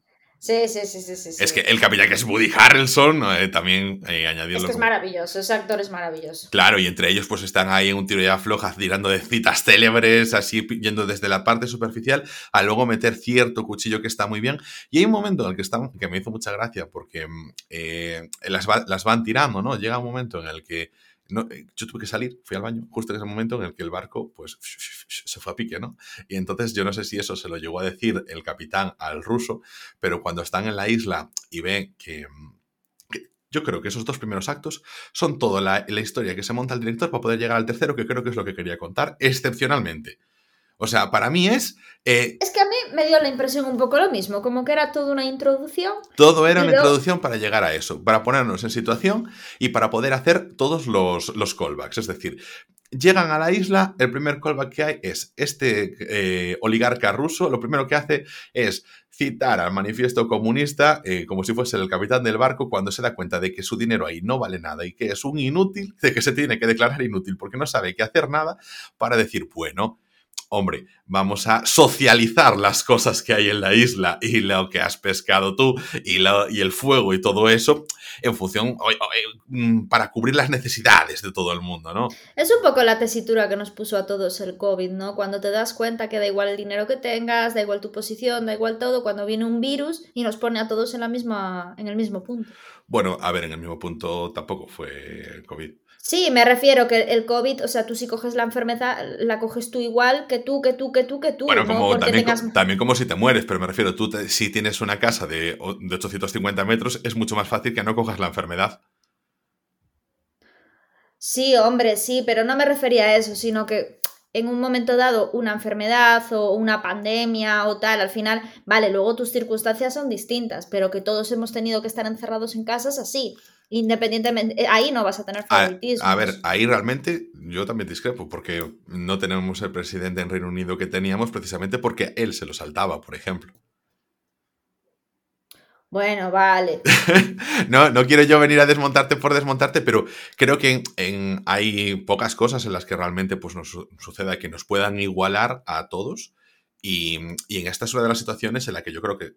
Sí, sí, sí, sí, sí. Es que el capitán que es Woody Harrelson eh, también eh, añadió... Es que es maravilloso, ese actor es maravilloso. Claro, y entre ellos pues están ahí en un tiro ya floja tirando de citas célebres, así yendo desde la parte superficial a luego meter cierto cuchillo que está muy bien. Y hay un momento en el que están, que me hizo mucha gracia porque mm, eh, las, las van tirando, ¿no? Llega un momento en el que eh, yo tuve que salir, fui al baño, justo en ese momento en el que el barco, pues, se fue a pique, ¿no? Y entonces yo no sé si eso se lo llegó a decir el capitán al ruso, pero cuando están en la isla y ven que, yo creo que esos dos primeros actos son toda la, historia que se monta el director para poder llegar al tercero, que creo que es lo que quería contar, excepcionalmente. O sea, para mí es... Eh, es que a mí me dio la impresión un poco lo mismo, como que era toda una introducción. Todo era una introducción para llegar a eso, para ponernos en situación y para poder hacer todos los, los callbacks. Es decir, llegan a la isla, el primer callback que hay es este eh, oligarca ruso, lo primero que hace es citar al manifiesto comunista eh, como si fuese el capitán del barco cuando se da cuenta de que su dinero ahí no vale nada y que es un inútil, de que se tiene que declarar inútil porque no sabe qué hacer nada para decir, bueno, hombre, vamos a socializar las cosas que hay en la isla y lo que has pescado tú y, y el fuego y todo eso en función, mm, para cubrir las necesidades de todo el mundo, ¿no? Es un poco la tesitura que nos puso a todos el COVID, ¿no? Cuando te das cuenta que da igual el dinero que tengas, da igual tu posición, da igual todo, cuando viene un virus y nos pone a todos en, la misma, en el mismo punto. Bueno, a ver, en el mismo punto tampoco fue el COVID. Sí, me refiero que el COVID, o sea, tú si coges la enfermedad, la coges tú igual que tú, que tú, que tú, que tú. Bueno, como también, como si te mueres, pero me refiero, tú si tienes una casa de, de 850 metros, es mucho más fácil que no cojas la enfermedad. Sí, hombre, sí, pero no me refería a eso, sino que en un momento dado una enfermedad o una pandemia o tal, al final, vale, luego tus circunstancias son distintas, pero que todos hemos tenido que estar encerrados en casas así. Independientemente, eh, ahí no vas a tener favoritismo. A, ver, ahí realmente yo también discrepo, porque no tenemos el presidente en Reino Unido que teníamos precisamente porque él se lo saltaba, por ejemplo. Bueno, vale. no, no quiero yo venir a desmontarte por desmontarte, pero creo que en, hay pocas cosas en las que realmente pues, nos suceda que nos puedan igualar a todos y, en esta es una de las situaciones en la que yo creo que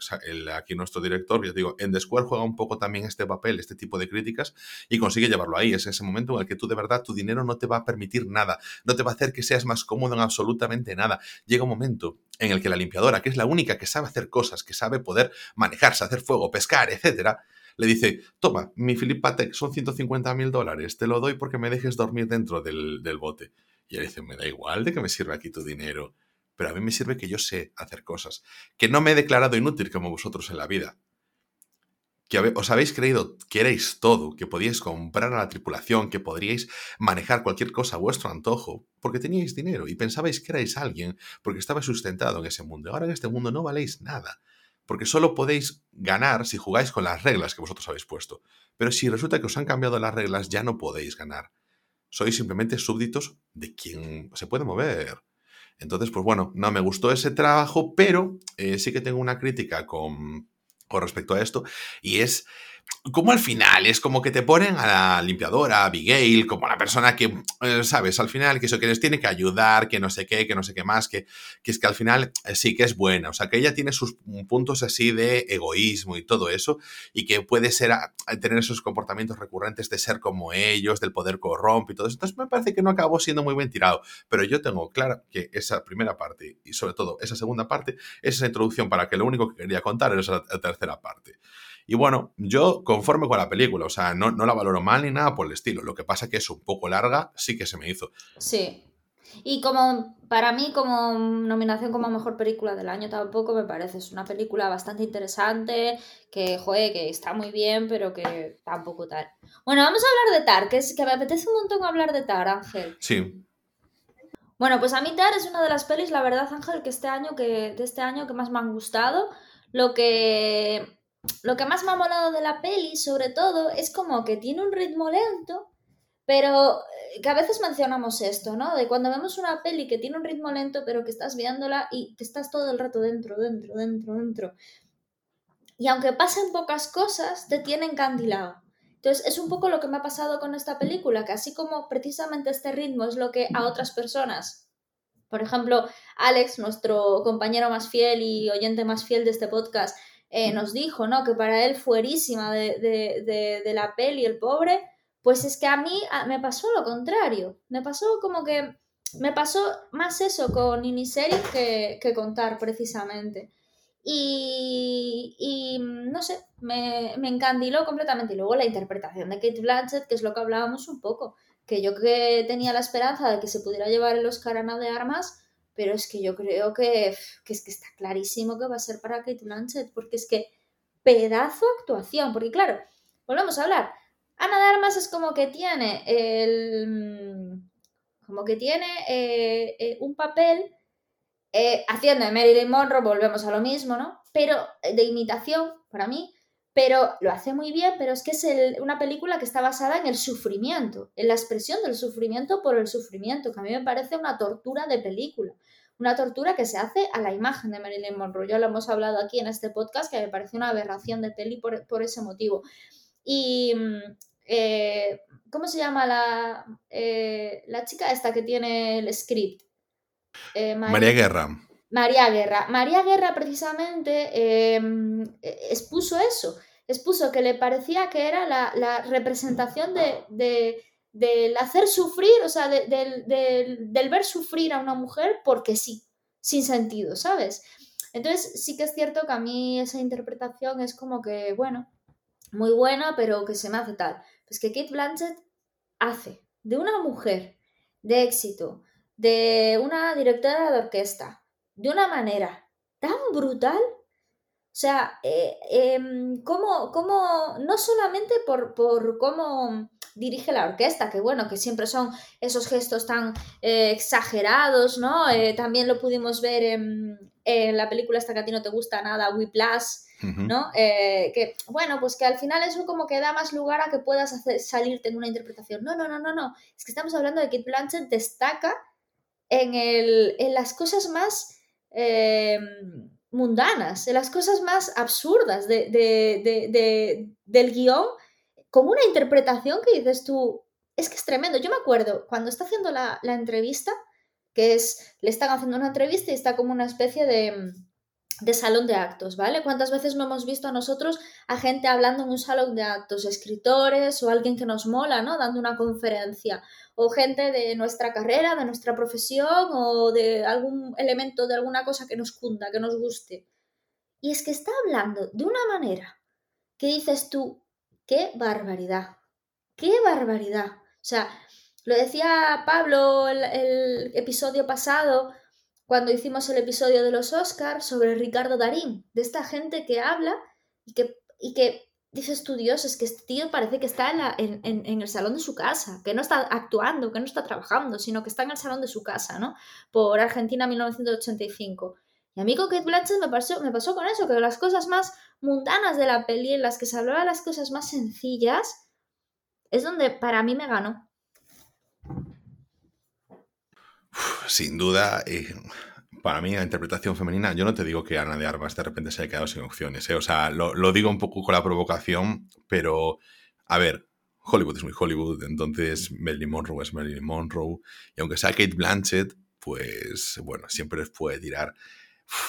aquí nuestro director, yo digo, en The Square juega un poco también este papel, este tipo de críticas y consigue llevarlo ahí. Es ese momento en el que tú de verdad tu dinero no te va a permitir nada, no te va a hacer que seas más cómodo en absolutamente nada. Llega un momento en el que la limpiadora, que es la única que sabe hacer cosas, que sabe poder manejarse, hacer fuego, pescar, etcétera, le dice, toma, mi Philip Patek son 150 mil dólares, te lo doy porque me dejes dormir dentro del, del bote. Y él dice, me da igual de que me sirva aquí tu dinero pero a mí me sirve que yo sé hacer cosas, que no me he declarado inútil como vosotros en la vida, que os habéis creído que erais todo, que podíais comprar a la tripulación, que podríais manejar cualquier cosa a vuestro antojo, porque teníais dinero y pensabais que erais alguien porque estabais sustentado en ese mundo. Ahora en este mundo no valéis nada, porque solo podéis ganar si jugáis con las reglas que vosotros habéis puesto. Pero si resulta que os han cambiado las reglas, ya no podéis ganar. Sois simplemente súbditos de quien se puede mover. Entonces, pues bueno, no me gustó ese trabajo, pero eh, sí que tengo una crítica con, con respecto a esto, y es como al final es como que te ponen a la limpiadora, a Abigail, como la persona que, eh, sabes, al final que eso que les tiene que ayudar, que no sé qué, que no sé qué más, que, que es que al final eh, sí que es buena, o sea, que ella tiene sus puntos así de egoísmo y todo eso, y que puede ser, tener esos comportamientos recurrentes de ser como ellos, del poder corrompe y todo eso. Entonces me parece que no acabó siendo muy bien tirado, pero yo tengo claro que esa primera parte y sobre todo esa segunda parte es esa introducción para que lo único que quería contar era esa tercera parte. Y bueno, yo conforme con la película, o sea, no, no la valoro mal ni nada por el estilo. Lo que pasa que es un poco larga, sí que se me hizo. Sí. Y como para mí, como nominación como mejor película del año, tampoco me parece. Es una película bastante interesante, que, joder, que está muy bien, pero que tampoco tal. Bueno, vamos a hablar de Tar, que, es, que me apetece un montón hablar de Tar, Ángel. Sí. Bueno, pues a mí Tar es una de las pelis, la verdad, Ángel, que este año, que, de este año que más me han gustado. Lo que lo que más me ha molado de la peli, sobre todo, es como que tiene un ritmo lento, pero eh, que a veces mencionamos esto, ¿no? De cuando vemos una peli que tiene un ritmo lento, pero que estás viéndola y que estás todo el rato dentro, dentro, dentro, dentro. Y aunque pasen pocas cosas, te tiene encandilado. Entonces, es un poco lo que me ha pasado con esta película, que así como precisamente este ritmo es lo que a otras personas, por ejemplo, Alex, nuestro compañero más fiel y oyente más fiel de este podcast, eh, nos dijo, ¿no? Que para él fuerísima de, de, de, la peli, el pobre, pues es que a mí me pasó lo contrario. Me pasó como que, me pasó más eso con Iniseries que, que contar precisamente. Y, y, no sé, me, me, encandiló completamente. Y luego la interpretación de Kate Blanchett, que es lo que hablábamos un poco, que yo que tenía la esperanza de que se pudiera llevar el Oscar Ana de Armas, pero es que yo creo que, es que está clarísimo que va a ser para Kate Blanchett, porque es que pedazo actuación, porque claro, volvemos a hablar, Ana de es como que tiene el como que tiene eh, eh, un papel eh, haciendo de Marilyn Monroe, volvemos a lo mismo, ¿no? Pero de imitación, para mí, pero lo hace muy bien, pero es que es una película que está basada en el sufrimiento, en la expresión del sufrimiento por el sufrimiento, que a mí me parece una tortura de película, una tortura que se hace a la imagen de Marilyn Monroe. Ya lo hemos hablado aquí en este podcast, que me parece una aberración de peli por, ese motivo. Y, mm, eh, ¿cómo se llama la, eh, la chica esta que tiene el script? Eh, María Guerra. María Guerra. María Guerra precisamente em, expuso eso, expuso que le parecía que era la, representación de, del hacer sufrir, o sea, del ver sufrir a una mujer porque sí, sin sentido, ¿sabes? Entonces sí que es cierto que a mí esa interpretación es como que, bueno, muy buena, pero que se me hace tal. Pues que Kate Blanchett hace de una mujer de éxito, de una directora de orquesta, de una manera tan brutal o sea, eh, em, ¿cómo, no solamente por, por, cómo dirige la orquesta, que bueno, que siempre son esos gestos tan eh, exagerados, ¿no? Eh, también lo pudimos ver en, la película esta que a ti no te gusta nada, Whiplash, ¿no? que, bueno, pues que al final eso como que da más lugar a que puedas hacer, salirte en una interpretación. No, no, no, no, no. Es que estamos hablando de que Blanchett destaca en, el, en las cosas más em, mundanas, de las cosas más absurdas de, del guion, como una interpretación que dices tú, es que es tremendo. Yo me acuerdo cuando está haciendo la, la entrevista, que es, le están haciendo una entrevista y está como una especie de, de salón de actos, ¿vale? ¿Cuántas veces no hemos visto a nosotros a gente hablando en un salón de actos, escritores o alguien que nos mola, ¿no? Dando una conferencia, o gente de nuestra carrera, de nuestra profesión o de algún elemento, de alguna cosa que nos cunda, que nos guste. Y es que está hablando de una manera que dices tú, qué barbaridad, qué barbaridad. O sea, lo decía Pablo el, el episodio pasado, cuando hicimos el episodio de los Oscars sobre Ricardo Darín, de esta gente que habla y que, y que dices tú, Dios, es que este tío parece que está en, el salón de su casa, que no está actuando, que no está trabajando, sino que está en el salón de su casa, ¿no? Por Argentina 1985. Y a mí Kate Blanchett me pasó, me pasó con eso, que las cosas más mundanas de la peli, en las que se hablaba las cosas más sencillas, es donde para mí me ganó sin duda, eh, para mí la interpretación femenina, yo no te digo que Ana de Armas de repente se haya quedado sin opciones, ¿eh? o sea, lo, lo digo un poco con la provocación, pero a ver, Hollywood es muy Hollywood, entonces Marilyn Monroe es Marilyn Monroe, y aunque sea Kate Blanchett, pues bueno, siempre les puede tirar.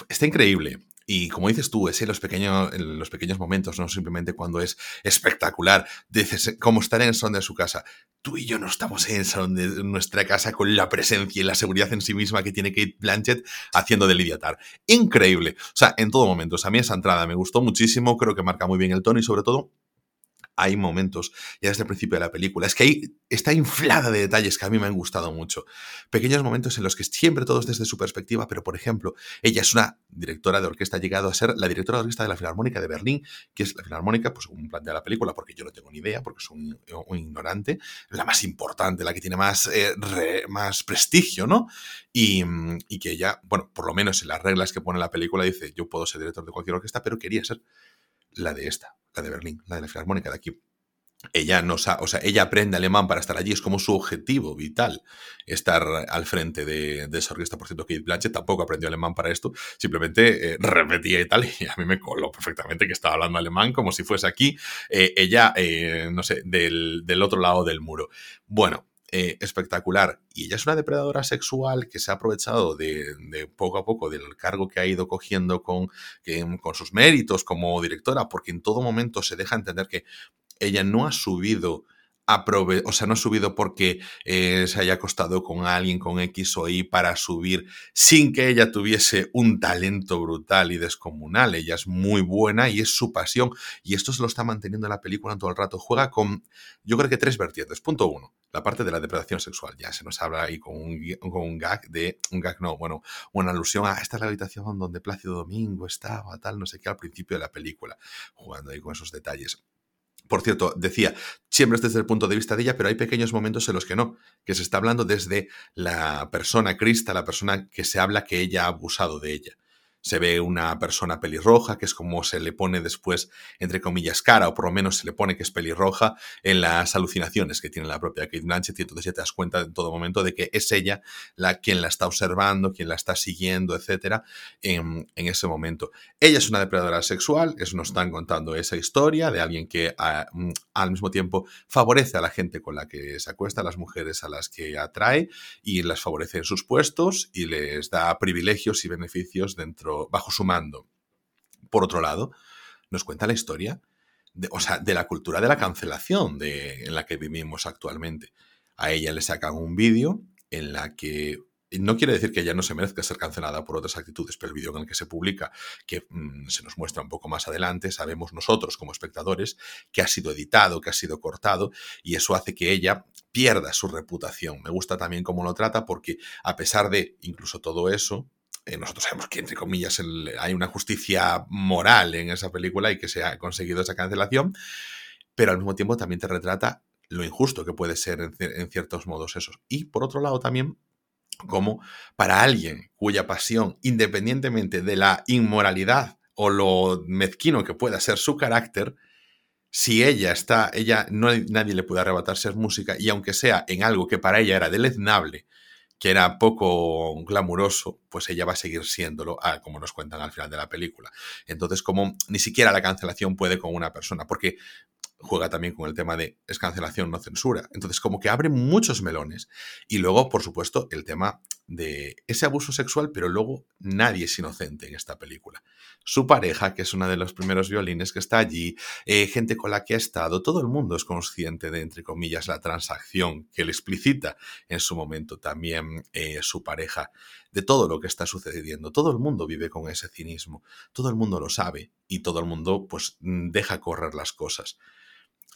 está increíble. Y como dices tú, es en los pequeños, los pequeños momentos, no simplemente cuando es espectacular. Dices, como estar en el salón de su casa. Tú y yo no estamos en el salón de nuestra casa con la presencia y la seguridad en sí misma que tiene Kate Blanchett haciendo de Lydia Tarr. Increíble. O sea, en todo momento. O sea, a mí esa entrada me gustó muchísimo, creo que marca muy bien el tono y sobre todo hay momentos, ya desde el principio de la película, es que ahí está inflada de detalles que a mí me han gustado mucho. Pequeños momentos en los que siempre todos desde su perspectiva, pero por ejemplo, ella es una directora de orquesta, ha llegado a ser la directora de orquesta de la Filarmónica de Berlín, que es la Filarmónica, pues según plantea la película, porque yo no tengo ni idea, porque soy un, ignorante, la más importante, la que tiene más, eh, más prestigio, ¿no? Y, y que ella, bueno, por lo menos en las reglas que pone la película, dice, yo puedo ser director de cualquier orquesta, pero quería ser la de esta, la de Berlín, la de la Filarmónica de aquí. Ella no o sea, ella aprende alemán para estar allí, es como su objetivo vital estar al frente de, esa orquesta. Por cierto, Kate Blanchett tampoco aprendió alemán para esto, simplemente eh, repetía y tal, y a mí me coló perfectamente que estaba hablando alemán como si fuese aquí, eh, ella, eh, no sé, del, del otro lado del muro. Bueno, eh, espectacular. Y ella es una depredadora sexual que se ha aprovechado de, poco a poco del cargo que ha ido cogiendo con, con sus méritos como directora, porque en todo momento se deja entender que ella no ha subido o sea, no ha subido porque eh, se haya acostado con alguien con X o Y para subir sin que ella tuviese un talento brutal y descomunal. Ella es muy buena y es su pasión. Y esto se lo está manteniendo en la película todo el rato. Juega con, yo creo que tres vertientes. Punto uno, la parte de la depredación sexual. Ya se nos habla ahí con un, con un gag de, un gag no, bueno, una alusión a esta es la habitación donde Plácido Domingo estaba, tal, no sé qué, al principio de la película. Jugando ahí con esos detalles. Por cierto, decía, siempre es desde el punto de vista de ella, pero hay pequeños momentos en los que no, que se está hablando desde la persona Crista, la persona que se habla que ella ha abusado de ella se ve una persona pelirroja, que es como se le pone después, entre comillas, cara, o por lo menos se le pone que es pelirroja en las alucinaciones que tiene la propia Kate Blanchett, y entonces ya te das cuenta en todo momento de que es ella la quien la está observando, quien la está siguiendo, etcétera, en, ese momento. Ella es una depredadora sexual, eso nos están contando esa historia de alguien que mm, al mismo tiempo favorece a la gente con la que se acuesta, a las mujeres a las que atrae, y las favorece en sus puestos y les da privilegios y beneficios dentro bajo su mando. Por otro lado, nos cuenta la historia de, o sea, de la cultura de la cancelación de, en la que vivimos actualmente. A ella le sacan un vídeo en la que no quiere decir que ella no se merezca ser cancelada por otras actitudes, pero el vídeo en el que se publica, que mm, se nos muestra un poco más adelante, sabemos nosotros como espectadores que ha sido editado, que ha sido cortado, y eso hace que ella pierda su reputación. Me gusta también cómo lo trata porque a pesar de incluso todo eso, eh, nosotros sabemos que, entre comillas, hay una justicia moral en esa película y que se ha conseguido esa cancelación, pero al mismo tiempo también te retrata lo injusto que puede ser en, ciertos modos esos. Y por otro lado también como para alguien cuya pasión, independientemente de la inmoralidad o lo mezquino que pueda ser su carácter, si ella está, ella no nadie le puede arrebatar ser música y aunque sea en algo que para ella era deleznable, que era poco glamuroso, pues ella va a seguir siéndolo, ah, como nos cuentan al final de la película. Entonces, como ni siquiera la cancelación puede con una persona, porque juega también con el tema de es cancelación, no censura. Entonces, como que abre muchos melones. Y luego, por supuesto, el tema de ese abuso sexual, pero luego nadie es inocente en esta película. Su pareja, que es una de los primeros violines que está allí, eh, gente con la que ha estado, todo el mundo es consciente de, entre comillas, la transacción que le explicita en su momento también eh, su pareja, de todo lo que está sucediendo. Todo el mundo vive con ese cinismo, todo el mundo lo sabe y todo el mundo pues deja correr las cosas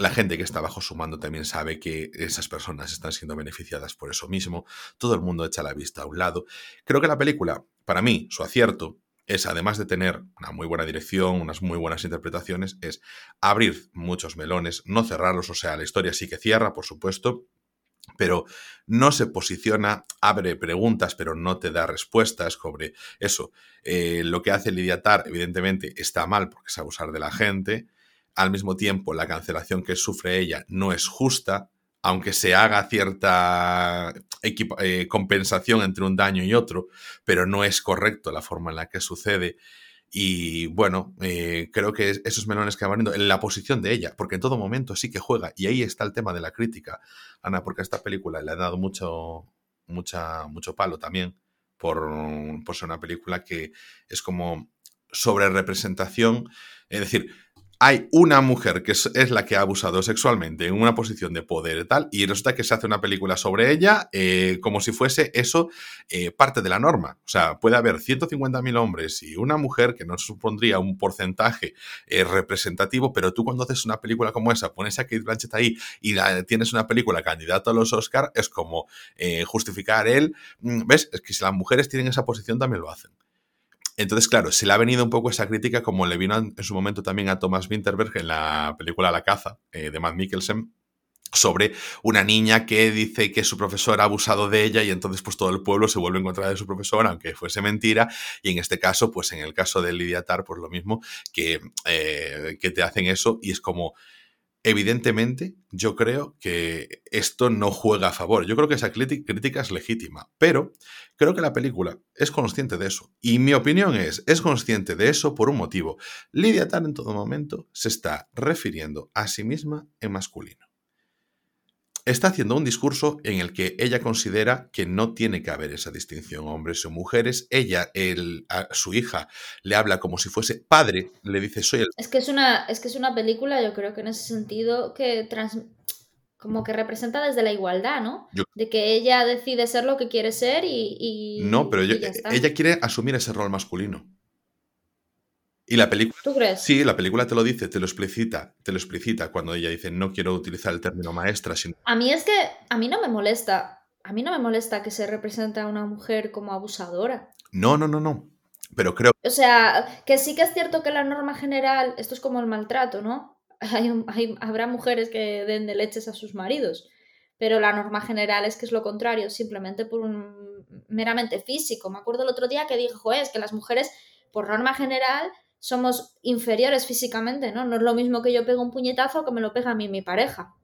la gente que está bajo su mando también sabe que esas personas están siendo beneficiadas por eso mismo. Todo el mundo echa la vista a un lado. Creo que la película, para mí, su acierto es, además de tener una muy buena dirección, unas muy buenas interpretaciones, es abrir muchos melones, no cerrarlos. O sea, la historia sí que cierra, por supuesto, pero no se posiciona, abre preguntas, pero no te da respuestas sobre eso. Eh, lo que hace Lidia Tar, evidentemente, está mal porque es abusar de la gente al mismo tiempo la cancelación que sufre ella no es justa, aunque se haga cierta eh, compensación entre un daño y otro, pero no es correcto la forma en la que sucede. Y bueno, eh, creo que esos melones que van viendo en la posición de ella, porque en todo momento sí que juega, y ahí está el tema de la crítica, Ana, porque a esta película le ha dado mucho, mucho palo también por, por ser una película que es como sobre representación, es decir, hay una mujer que es, la que ha abusado sexualmente en una posición de poder y tal, y resulta que se hace una película sobre ella eh, como si fuese eso eh, parte de la norma. O sea, puede haber 150.000 hombres y una mujer que no supondría un porcentaje eh, representativo, pero tú cuando haces una película como esa, pones a Kate Blanchett ahí y tienes una película candidata a los Oscar, es como justificar él. Mm, ¿Ves? Es que si las mujeres tienen esa posición también lo hacen. Entonces, claro, se le ha venido un poco esa crítica, como le vino en su momento también a Thomas Winterberg en la película La caza eh, de Matt Mikkelsen, sobre una niña que dice que su profesor ha abusado de ella y entonces pues todo el pueblo se vuelve en contra de su profesor, aunque fuese mentira, y en este caso, pues en el caso de Lidia Tar, pues lo mismo, que, eh, que te hacen eso y es como, Evidentemente, yo creo que esto no juega a favor. Yo creo que esa crítica es legítima, pero creo que la película es consciente de eso. Y mi opinión es, es consciente de eso por un motivo. Lidia Tan en todo momento se está refiriendo a sí misma en masculino está haciendo un discurso en el que ella considera que no tiene que haber esa distinción hombres o mujeres. Ella, el, a su hija, le habla como si fuese padre, le dice soy el... Es que es una, es que es una película, yo creo que en ese sentido, que como que representa desde la igualdad, ¿no? de que ella decide ser lo que quiere ser y... no, pero ella quiere asumir ese rol masculino. Y la película. ¿Tú crees? Sí, la película te lo dice, te lo explicita, te lo explicita cuando ella dice no quiero utilizar el término maestra, sino. A mí es que a mí no me molesta. A mí no me molesta que se represente a una mujer como abusadora. No, no, no, no. Pero creo. O sea, que sí que es cierto que la norma general, esto es como el maltrato, ¿no? Hay, habrá mujeres que den de leches a sus maridos, pero la norma general es que es lo contrario, simplemente por un meramente físico. Me acuerdo el otro día que dijo, es que las mujeres, por norma general, somos inferiores físicamente, ¿no? No es lo mismo que yo pego un puñetazo que me lo pega a mí mi pareja.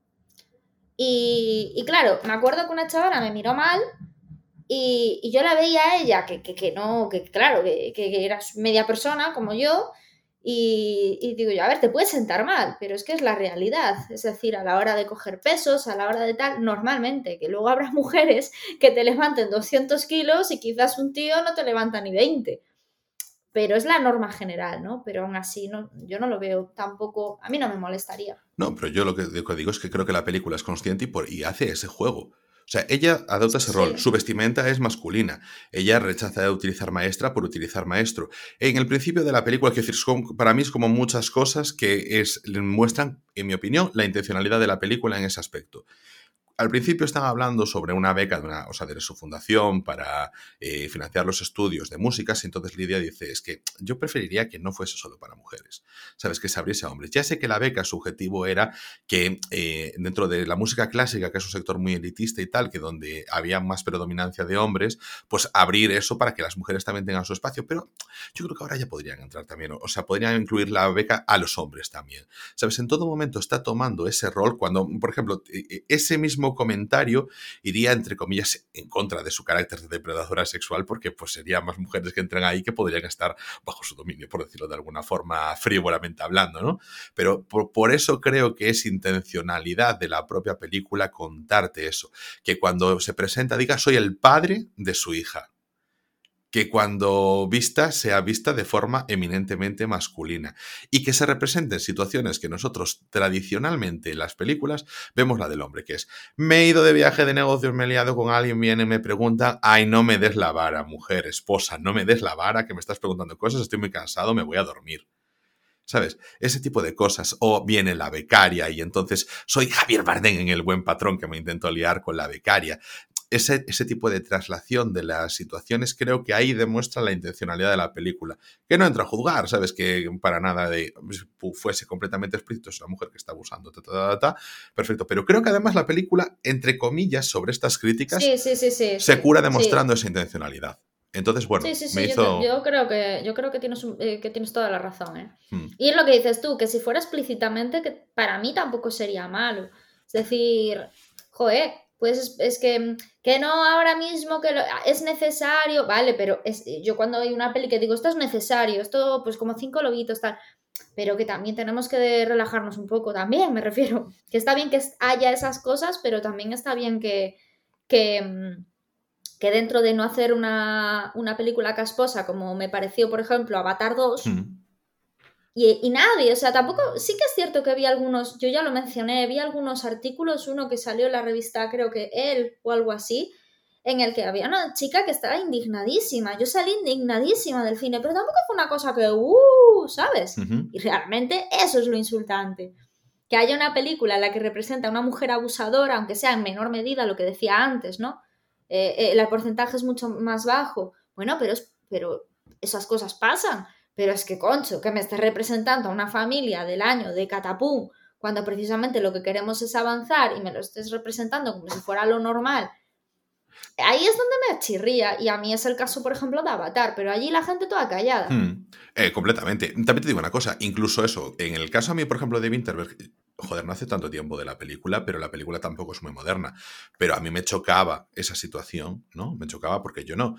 Y, claro, me acuerdo que una chavala me miró mal y, yo la veía a ella, que, que, no, que claro, que, que, era media persona como yo, y, y, digo yo, a ver, te puedes sentar mal, pero es que es la realidad. Es decir, a la hora de coger pesos, a la hora de tal, normalmente, que luego habrá mujeres que te levanten 200 kilos y quizás un tío no te levanta ni 20 pero es la norma general, ¿no? Pero aún así no, yo no lo veo tampoco, a mí no me molestaría. No, pero yo lo que, digo es que creo que la película es consciente y, por, y hace ese juego. O sea, ella adopta ese rol, su vestimenta es masculina, ella rechaza de utilizar maestra por utilizar maestro. En el principio de la película, que decir, para mí es como muchas cosas que es, muestran, en mi opinión, la intencionalidad de la película en ese aspecto al principio están hablando sobre una beca de, una, o sea, de su fundación para eh, financiar los estudios de músicas y entonces Lidia dice, es que yo preferiría que no fuese solo para mujeres, ¿sabes? Que se abriese a hombres. Ya sé que la beca, su objetivo era que eh, dentro de la música clásica, que es un sector muy elitista y tal, que donde había más predominancia de hombres, pues abrir eso para que las mujeres también tengan su espacio, pero yo creo que ahora ya podrían entrar también, o sea, podrían incluir la beca a los hombres también, ¿sabes? En todo momento está tomando ese rol cuando, por ejemplo, e, e, ese mismo comentario iría, entre comillas, en contra de su carácter de depredadora sexual, porque pues serían más mujeres que entran ahí que podrían estar bajo su dominio, por decirlo de alguna forma, frívolamente hablando, ¿no? Pero por, por eso creo que es intencionalidad de la propia película contarte eso, que cuando se presenta diga soy el padre de su hija, que cuando vista sea vista de forma eminentemente masculina y que se representen situaciones que nosotros tradicionalmente en las películas vemos la del hombre, que es me he ido de viaje de negocios, me he liado con alguien, viene, me pregunta, ay, no me des la vara, mujer, esposa, no me des la vara, que me estás preguntando cosas, estoy muy cansado, me voy a dormir. ¿Sabes? Ese tipo de cosas. O viene la becaria y entonces soy Javier Bardem en El Buen Patrón que me intento liar con la becaria ese, ese, tipo de traslación de las situaciones creo que ahí demuestra la intencionalidad de la película. Que no entra a juzgar, ¿sabes? Que para nada de fuese completamente explícito, es una mujer que está abusando, perfecto. Pero creo que además la película, entre comillas, sobre estas críticas, se cura demostrando esa intencionalidad. Entonces, bueno, me hizo... yo, creo que, yo creo que tienes, eh, que tienes toda la razón. ¿eh? Hmm. Y es lo que dices tú, que si fuera explícitamente, que para mí tampoco sería malo. Es decir, joder, pues es, que, que no ahora mismo que es necesario, vale, pero es, yo cuando hay una peli que digo, esto es necesario, esto pues como cinco lobitos, tal, pero que también tenemos que relajarnos un poco, también me refiero, que está bien que haya esas cosas, pero también está bien que, que, mm, que dentro de no hacer una, una película casposa, como me pareció, por ejemplo, Avatar 2, y, nadie, o sea, tampoco, sí que es cierto que vi algunos, yo ya lo mencioné, vi algunos artículos, uno que salió en la revista, creo que él o algo así, en el que había una chica que estaba indignadísima. Yo salí indignadísima del cine, pero tampoco fue una cosa que, uh, ¿sabes? Y realmente eso es lo insultante. Que haya una película en la que representa a una mujer abusadora, aunque sea en menor medida lo que decía antes, ¿no? Eh, eh, el porcentaje es mucho más bajo. Bueno, pero, pero esas cosas pasan. Pero es que, concho, que me estés representando a una familia del año de Catapum, cuando precisamente lo que queremos es avanzar y me lo estés representando como si fuera lo normal. Ahí es donde me chirría, y a mí es el caso, por ejemplo, de Avatar, pero allí la gente toda callada. Hmm. Eh, completamente. También te digo una cosa, incluso eso, en el caso a mí, por ejemplo, de Winterberg, joder, no hace tanto tiempo de la película, pero la película tampoco es muy moderna. Pero a mí me chocaba esa situación, ¿no? Me chocaba porque yo no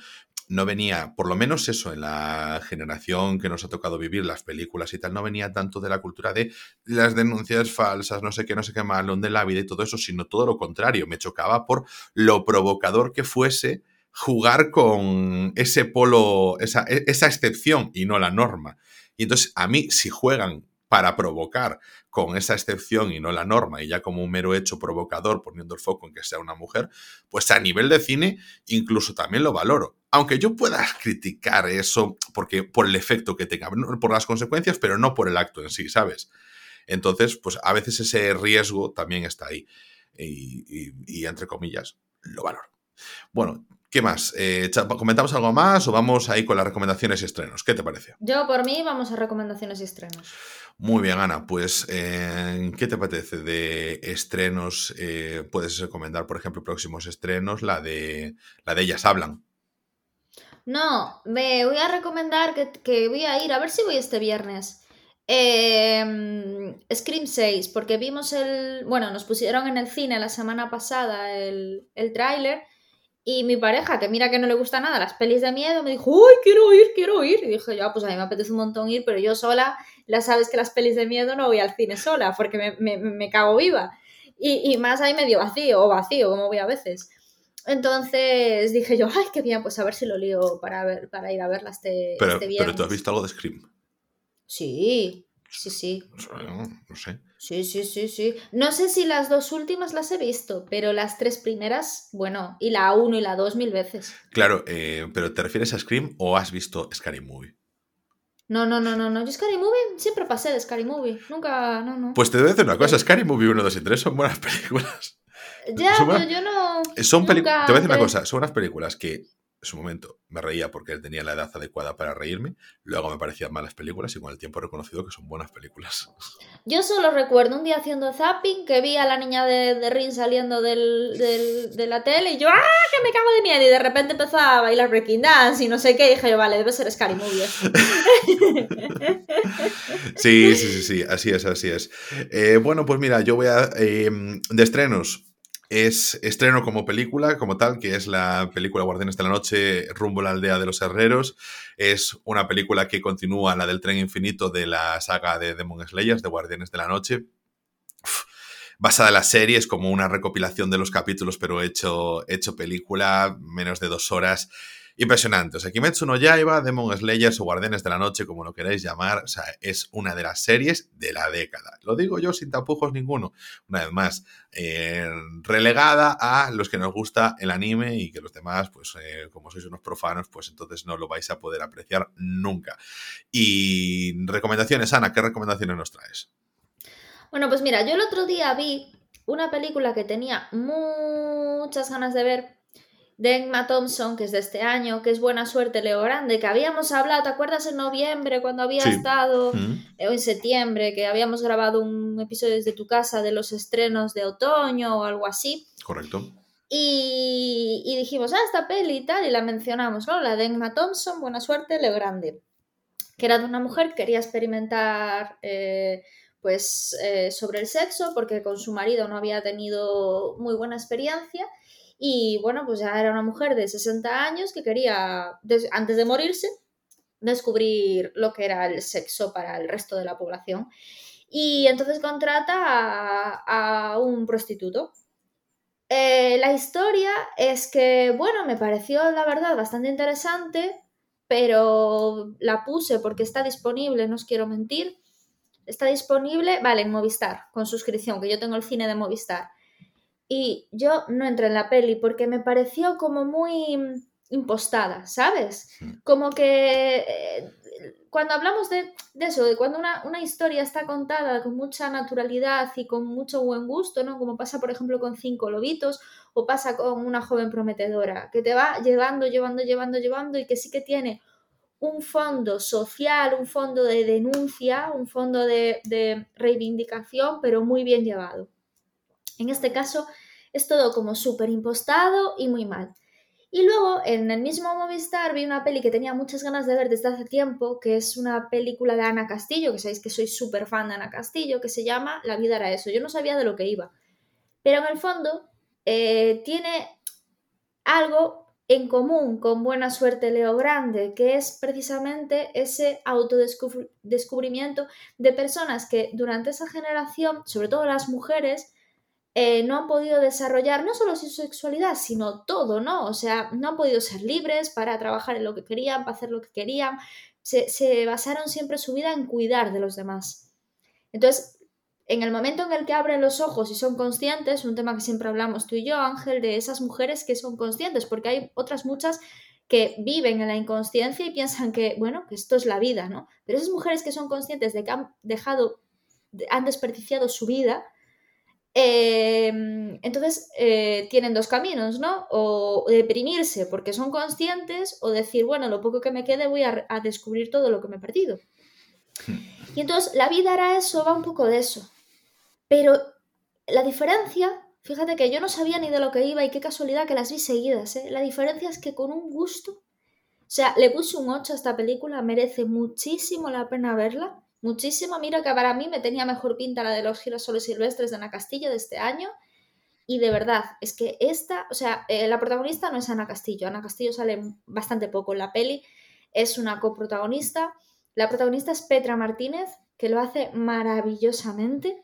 no venía, por lo menos eso, en la generación que nos ha tocado vivir las películas y tal, no venía tanto de la cultura de las denuncias falsas, no sé qué, no sé qué más, de la vida y todo eso, sino todo lo contrario. Me chocaba por lo provocador que fuese jugar con ese polo, esa, e, esa excepción y no la norma. Y entonces, a mí, si juegan para provocar con esa excepción y no la norma, y ya como un mero hecho provocador poniendo el foco en que sea una mujer, pues a nivel de cine incluso también lo valoro. Aunque yo pueda criticar eso porque por el efecto que tenga, por las consecuencias, pero no por el acto en sí, ¿sabes? Entonces, pues a veces ese riesgo también está ahí. Y, entre comillas, lo valoro. Bueno, ¿Qué más? Eh, ¿Comentamos algo más o vamos ahí con las recomendaciones y estrenos? ¿Qué te parece? Yo, por mí, vamos a recomendaciones y estrenos. Muy bien, Ana. Pues, eh, ¿qué te parece de estrenos? Eh, puedes recomendar, por ejemplo, próximos estrenos, la de, la de Ellas Hablan. No, me voy a recomendar que, voy a ir, a ver si voy este viernes. Em, Scream 6, porque vimos el. Bueno, nos pusieron en el cine la semana pasada el, el tráiler y mi pareja, que mira que no le gusta nada las pelis de miedo, me dijo, ¡Uy, quiero ir, quiero ir! Y dije yo, ah, pues a mí me apetece un montón ir, pero yo sola, ya sabes que las pelis de miedo no voy al cine sola, porque me, me, cago viva. Y, y, más ahí medio vacío, o vacío, como voy a veces. Entonces dije yo, ¡ay, qué bien! Pues a ver si lo lío para, ver, para ir a verla este, pero, este Pero tú has visto algo de Scream. Sí, sí, sí. No sé. Sí, sí, sí, sí. No sé si las dos últimas las he visto, pero las tres primeras, bueno, y la 1 y la 2 mil veces. Claro, eh, pero ¿te refieres a Scream o has visto Scary Movie? No, no, no, no, no. Yo Scary Movie siempre pasé de Scary Movie. Nunca, no, no. Pues te debo decir una cosa, Scary Movie 1, 2 y 3 son buenas películas. Ya, pero yo no. Son Te voy a decir una cosa, son unas películas que en su momento me reía porque él tenía la edad adecuada para reírme, luego me parecían malas películas y con el tiempo he reconocido que son buenas películas. Yo solo recuerdo un día haciendo zapping que vi a la niña de, de Rin saliendo del, de la tele y yo ¡ah! que me cago de miedo y de repente empezó a bailar breaking dance y no sé qué y dije yo vale, debe ser Scary Movie. sí, sí, sí, sí, así es, así es. Eh, bueno, pues mira, yo voy a... Eh, de estrenos, es estreno como película, como tal, que es la película Guardianes de la Noche, rumbo a la aldea de los herreros. Es una película que continúa la del tren infinito de la saga de Demon Slayers, de Guardianes de la Noche. basada en la serie, es como una recopilación de los capítulos, pero hecho, hecho película, menos de dos horas impresionante. O sea, Kimetsu no Yaiba, Demon Slayers o Guardianes de la Noche, como lo queráis llamar, o sea, es una de las series de la década. Lo digo yo sin tapujos ninguno. Una vez más, eh, relegada a los que nos gusta el anime y que los demás, pues eh, como sois unos profanos, pues entonces no lo vais a poder apreciar nunca. Y recomendaciones, Ana, ¿qué recomendaciones nos traes? Bueno, pues mira, yo el otro día vi una película que tenía muchas ganas de ver, de Emma Thompson, que es de este año, que es Buena Suerte Leo Grande, que habíamos hablado, ¿te acuerdas en noviembre cuando había estado, eh, o en septiembre, que habíamos grabado un episodio desde tu casa de los estrenos de otoño o algo así? Correcto. Y, dijimos, ah, esta peli y tal, y la mencionamos, ¿no? La de Emma Thompson, Buena Suerte Leo Grande, que era de una mujer que quería experimentar... Eh, pues eh, sobre el sexo porque con su marido no había tenido muy buena experiencia y bueno, pues ya era una mujer de 60 años que quería, antes de morirse, descubrir lo que era el sexo para el resto de la población. Y entonces contrata a, un prostituto. Eh, la historia es que, bueno, me pareció la verdad bastante interesante, pero la puse porque está disponible, no os quiero mentir. Está disponible, vale, en Movistar, con suscripción, que yo tengo el cine de Movistar. Y yo no entré en la peli porque me pareció como muy impostada, ¿sabes? Como que eh, cuando hablamos de, eso, de cuando una, una, historia está contada con mucha naturalidad y con mucho buen gusto, ¿no? Como pasa, por ejemplo, con Cinco Lobitos o pasa con una joven prometedora, que te va llevando, llevando, llevando, llevando y que sí que tiene un fondo social, un fondo de denuncia, un fondo de, de reivindicación, pero muy bien llevado. En este caso es todo como súper impostado y muy mal. Y luego en el mismo Movistar vi una peli que tenía muchas ganas de ver desde hace tiempo, que es una película de Ana Castillo, que sabéis que soy súper fan de Ana Castillo, que se llama La vida era eso. Yo no sabía de lo que iba. Pero en el fondo eh, tiene algo en común con Buena Suerte Leo Grande, que es precisamente ese autodescubrimiento de personas que durante esa generación, sobre todo las mujeres, eh, no han podido desarrollar no solo su sexualidad, sino todo, ¿no? O sea, no han podido ser libres para trabajar en lo que querían, para hacer lo que querían. Se, se basaron siempre su vida en cuidar de los demás. Entonces, en el momento en el que abren los ojos y son conscientes, un tema que siempre hablamos tú y yo, Ángel, de esas mujeres que son conscientes, porque hay otras muchas que viven en la inconsciencia y piensan que, bueno, que esto es la vida, ¿no? Pero esas mujeres que son conscientes de que han dejado, han desperdiciado su vida, em, entonces eh, tienen dos caminos, ¿no? O deprimirse porque son conscientes o decir, bueno, lo poco que me quede voy a, a descubrir todo lo que me he perdido. Y entonces la vida hará eso, va un poco de eso. Pero la diferencia, fíjate que yo no sabía ni de lo que iba y qué casualidad que las vi seguidas, ¿eh? La diferencia es que con un gusto, o sea, le puse un 8 a esta película, merece muchísimo la pena verla, muchísimo. Mira que para mí me tenía mejor pinta la de los girasoles silvestres de Ana Castillo de este año. Y de verdad, es que esta, o sea, eh, la protagonista no es Ana Castillo, Ana Castillo sale bastante poco en la peli, es una coprotagonista. La protagonista es Petra Martínez, que lo hace maravillosamente.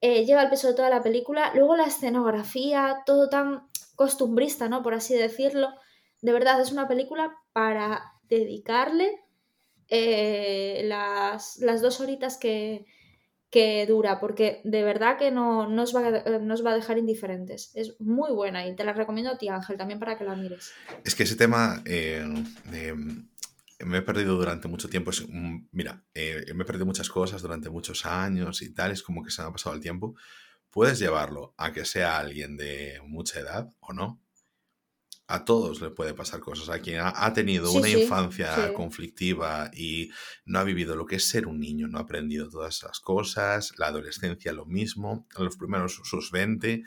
Eh, lleva el peso de toda la película. Luego la escenografía, todo tan costumbrista, ¿no? Por así decirlo. De verdad, es una película para dedicarle eh, las, dos horitas que, dura, porque de verdad que no, no, os va a, va a dejar indiferentes. Es muy buena y te la recomiendo a ti, Ángel, también para que la mires. Es que ese tema eh, me he perdido durante mucho tiempo. Es, mira, eh, me he perdido muchas cosas durante muchos años y tal, es como que se me ha pasado el tiempo. Puedes llevarlo a que sea alguien de mucha edad o no. A todos le puede pasar cosas. A quien ha, tenido una infancia conflictiva y no ha vivido lo que es ser un niño, no ha aprendido todas esas cosas, la adolescencia lo mismo, los primeros sus 20.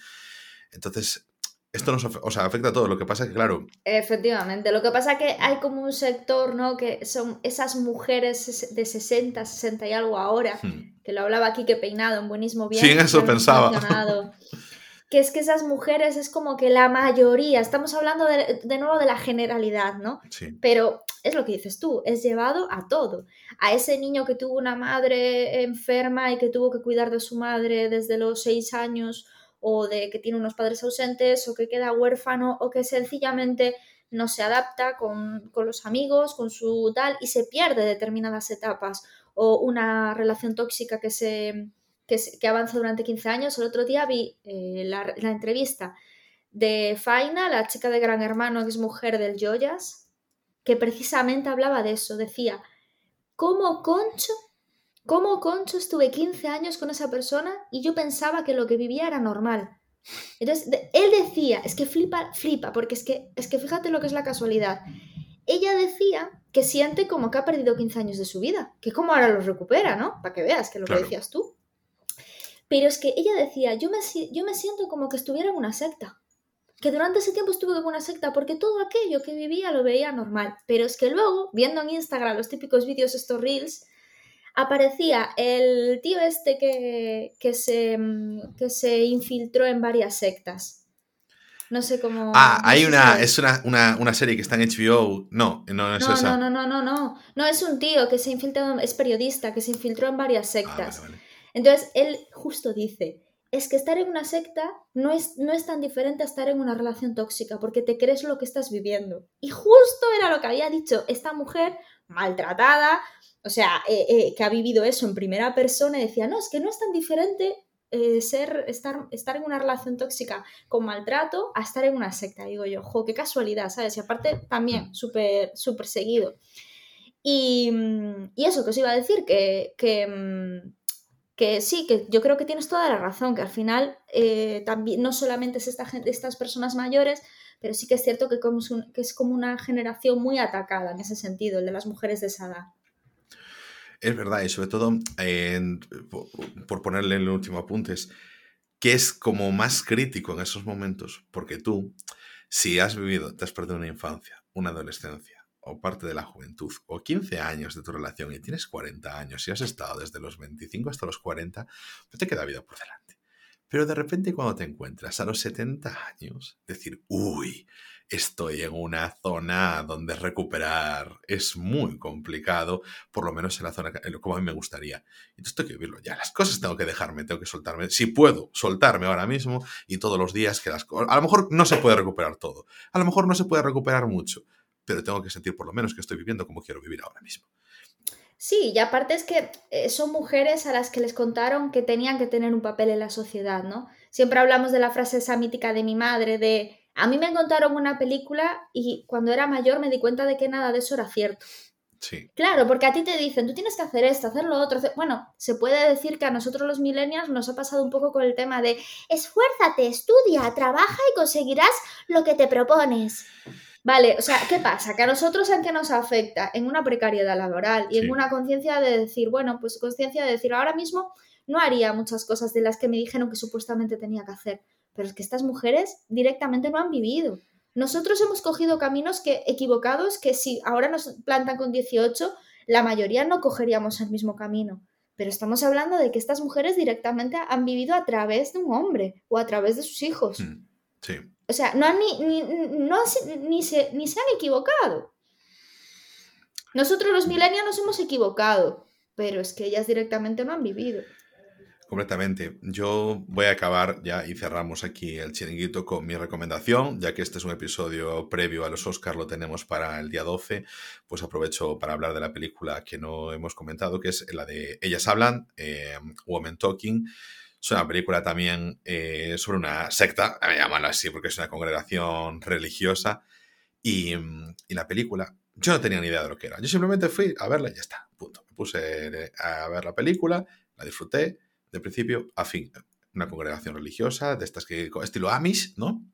Entonces, esto nos o sea, afecta a todo. Lo que pasa es que, claro. Efectivamente. Lo que pasa es que hay como un sector, ¿no? Que son esas mujeres de 60, 60 y algo ahora, hmm. que lo hablaba aquí que Peinado en Buenísimo Bien. Sí, en eso pensaba. que es que esas mujeres es como que la mayoría, estamos hablando de, de, nuevo de la generalidad, ¿no? Sí. Pero es lo que dices tú, es llevado a todo. A ese niño que tuvo una madre enferma y que tuvo que cuidar de su madre desde los seis años o de que tiene unos padres ausentes o que queda huérfano o que sencillamente no se adapta con, los amigos, con su tal y se pierde determinadas etapas o una relación tóxica que se que, avanza durante 15 años. El otro día vi eh, la, la, entrevista de Faina, la chica de Gran Hermano, que es mujer del Joyas, que precisamente hablaba de eso. Decía, ¿cómo Concho como Concho estuve 15 años con esa persona y yo pensaba que lo que vivía era normal. Entonces, él decía, es que flipa, flipa, porque es que, es que fíjate lo que es la casualidad. Ella decía que siente como que ha perdido 15 años de su vida, que como ahora los recupera, ¿no? Para que veas que lo que decías tú. Pero es que ella decía, yo me, yo me siento como que estuviera en una secta. Que durante ese tiempo estuve en una secta porque todo aquello que vivía lo veía normal. Pero es que luego, viendo en Instagram los típicos vídeos, estos reels, aparecía el tío este que, que, se, mm, que se infiltró en varias sectas. No sé cómo. Ah, hay una. Es una, una, una, serie que está en HBO. No, no, es no, esa. No, no, no, no, no. es un tío que se infiltró, es periodista, que se infiltró en varias ah, sectas. Entonces, él justo dice: es que estar en una secta no es, no es tan diferente a estar en una relación tóxica, porque te crees lo que estás viviendo. Y justo era lo que había dicho esta mujer maltratada, o sea, eh, eh, que ha vivido eso en primera persona y decía, no, es que no es tan diferente eh, ser, estar, estar en una relación tóxica con maltrato a estar en una secta. Digo yo, jo, qué casualidad, ¿sabes? Y aparte también mm. súper, seguido. Y, y, eso que os iba a decir, que, que, mm, que, sí, que yo creo que tienes toda la razón, que al final también no solamente es esta gente, estas personas mayores, pero sí que es cierto que, como es, que es como una generación muy atacada en ese sentido, el de las mujeres de esa edad. Es verdad, y sobre todo, por ponerle el último apunte, es que es como más crítico en esos momentos, porque tú, si has vivido, te has perdido una infancia, una adolescencia, o parte de la juventud, o 15 años de tu relación y tienes 40 años y has estado desde los 25 hasta los 40, pues te queda vida por delante. Pero de repente cuando te encuentras a los 70 años, decir, uy, estoy en una zona donde recuperar es muy complicado, por lo menos en la zona como a mí me gustaría. Entonces tengo que vivirlo ya. Las cosas tengo que dejarme, tengo que soltarme. Si puedo soltarme ahora mismo y todos los días que las A lo mejor no se puede recuperar todo. A lo mejor no se puede recuperar mucho, pero tengo que sentir por lo menos que estoy viviendo como quiero vivir ahora mismo. Sí, y aparte es que eh, son mujeres a las que les contaron que tenían que tener un papel en la sociedad, ¿no? Siempre hablamos de la frase esa mítica de mi madre, de a mí me contaron una película y cuando era mayor me di cuenta de que nada de eso era cierto. Sí. Claro, porque a ti te dicen, tú tienes que hacer esto, hacer lo otro. Bueno, se puede decir que a nosotros los millennials nos ha pasado un poco con el tema de esfuérzate, estudia, trabaja y conseguirás lo que te propones. Vale, o sea, ¿qué pasa? Que a nosotros en qué nos afecta en una precariedad laboral y en una conciencia de decir, bueno, pues conciencia de decir, ahora mismo no haría muchas cosas de las que me dijeron que supuestamente tenía que hacer, pero es que estas mujeres directamente no han vivido. Nosotros hemos cogido caminos que equivocados que si ahora nos plantan con 18, la mayoría no cogeríamos el mismo camino. Pero estamos hablando de que estas mujeres directamente han vivido a través de un hombre o a través de sus hijos. Mm, sí. O sea, no han ni, ni, se, ni se han equivocado. Nosotros los millennials nos hemos equivocado, pero es que ellas directamente no han vivido. Completamente. Yo voy a acabar ya y cerramos aquí el chiringuito con mi recomendación, ya que este es un episodio previo a los Oscars, lo tenemos para el día 12, pues aprovecho para hablar de la película que no hemos comentado, que es la de Ellas Hablan, eh, Women Talking. Es una película también eh, sobre una secta, me llamarlo así porque es una congregación religiosa. Y, y, la película, yo no tenía ni idea de lo que era. Yo simplemente fui a verla y ya está. Punto. Me puse a ver la película, la disfruté de principio a fin. Una congregación religiosa, de estas que estilo Amish, ¿no?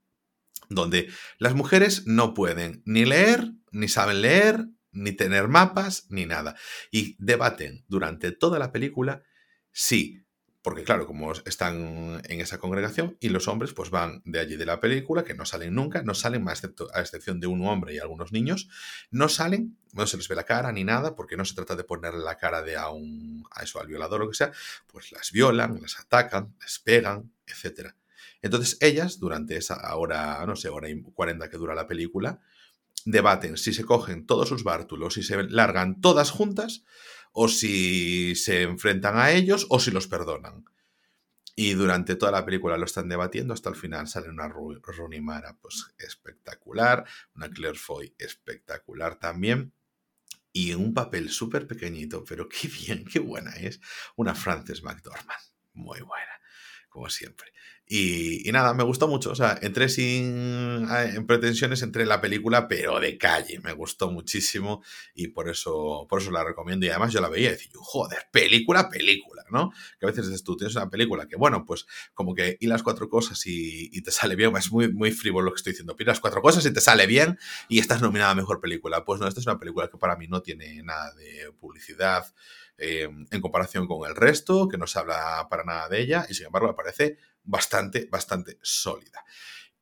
Donde las mujeres no pueden ni leer, ni saben leer, ni tener mapas, ni nada. Y debaten durante toda la película si porque claro, como están en esa congregación y los hombres pues van de allí de la película, que no salen nunca, no salen más excepto, a excepción de un hombre y algunos niños, no salen, no se les ve la cara ni nada, porque no se trata de ponerle la cara de a un, a eso, al violador o lo que sea, pues las violan, las atacan, les pegan, etc. Entonces ellas, durante esa hora, no sé, hora y cuarenta que dura la película, debaten si se cogen todos sus bártulos y se largan todas juntas o si se enfrentan a ellos o si los perdonan. Y durante toda la película lo están debatiendo hasta el final sale una Runimara pues espectacular, una Claire Foy espectacular también y en un papel súper pequeñito, pero qué bien, qué buena es, una Frances McDormand, muy buena, como siempre. Y, nada, me gustó mucho. O sea, entré sin en pretensiones, entré en la película, pero de calle. Me gustó muchísimo y por eso, por eso la recomiendo. Y además yo la veía y decía, joder, película, película, ¿no? Que a veces dices tú, tienes una película que, bueno, pues como que y las cuatro cosas y, te sale bien. Es muy, muy frívolo lo que estoy diciendo. Las cuatro cosas y te sale bien y estás nominada a mejor película. Pues no, esta es una película que para mí no tiene nada de publicidad. Eh, en comparación con el resto, que no se habla para nada de ella, y sin embargo me parece bastante, bastante sólida.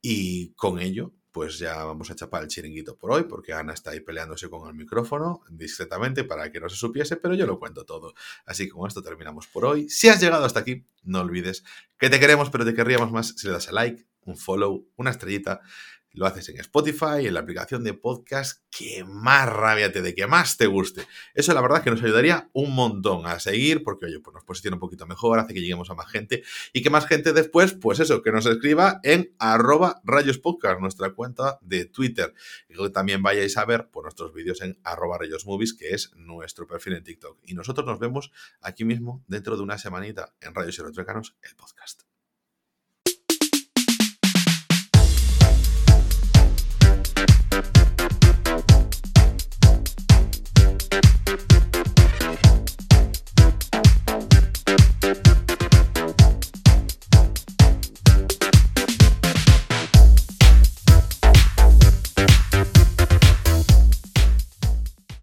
Y con ello, pues ya vamos a chapar el chiringuito por hoy, porque Ana está ahí peleándose con el micrófono discretamente para que no se supiese, pero yo lo cuento todo. Así que con esto terminamos por hoy. Si has llegado hasta aquí, no olvides que te queremos, pero te querríamos más si le das a like, un follow, una estrellita lo haces en Spotify, en la aplicación de podcast que más rabia te dé, que más te guste. Eso la verdad es que nos ayudaría un montón a seguir, porque oye, pues nos posiciona un poquito mejor, hace que lleguemos a más gente y que más gente después, pues eso, que nos escriba en arroba rayospodcast, nuestra cuenta de Twitter. Y que también vayáis a ver por nuestros vídeos en arroba rayosmovies, que es nuestro perfil en TikTok. Y nosotros nos vemos aquí mismo dentro de una semanita en Rayos y Retrócanos, el podcast.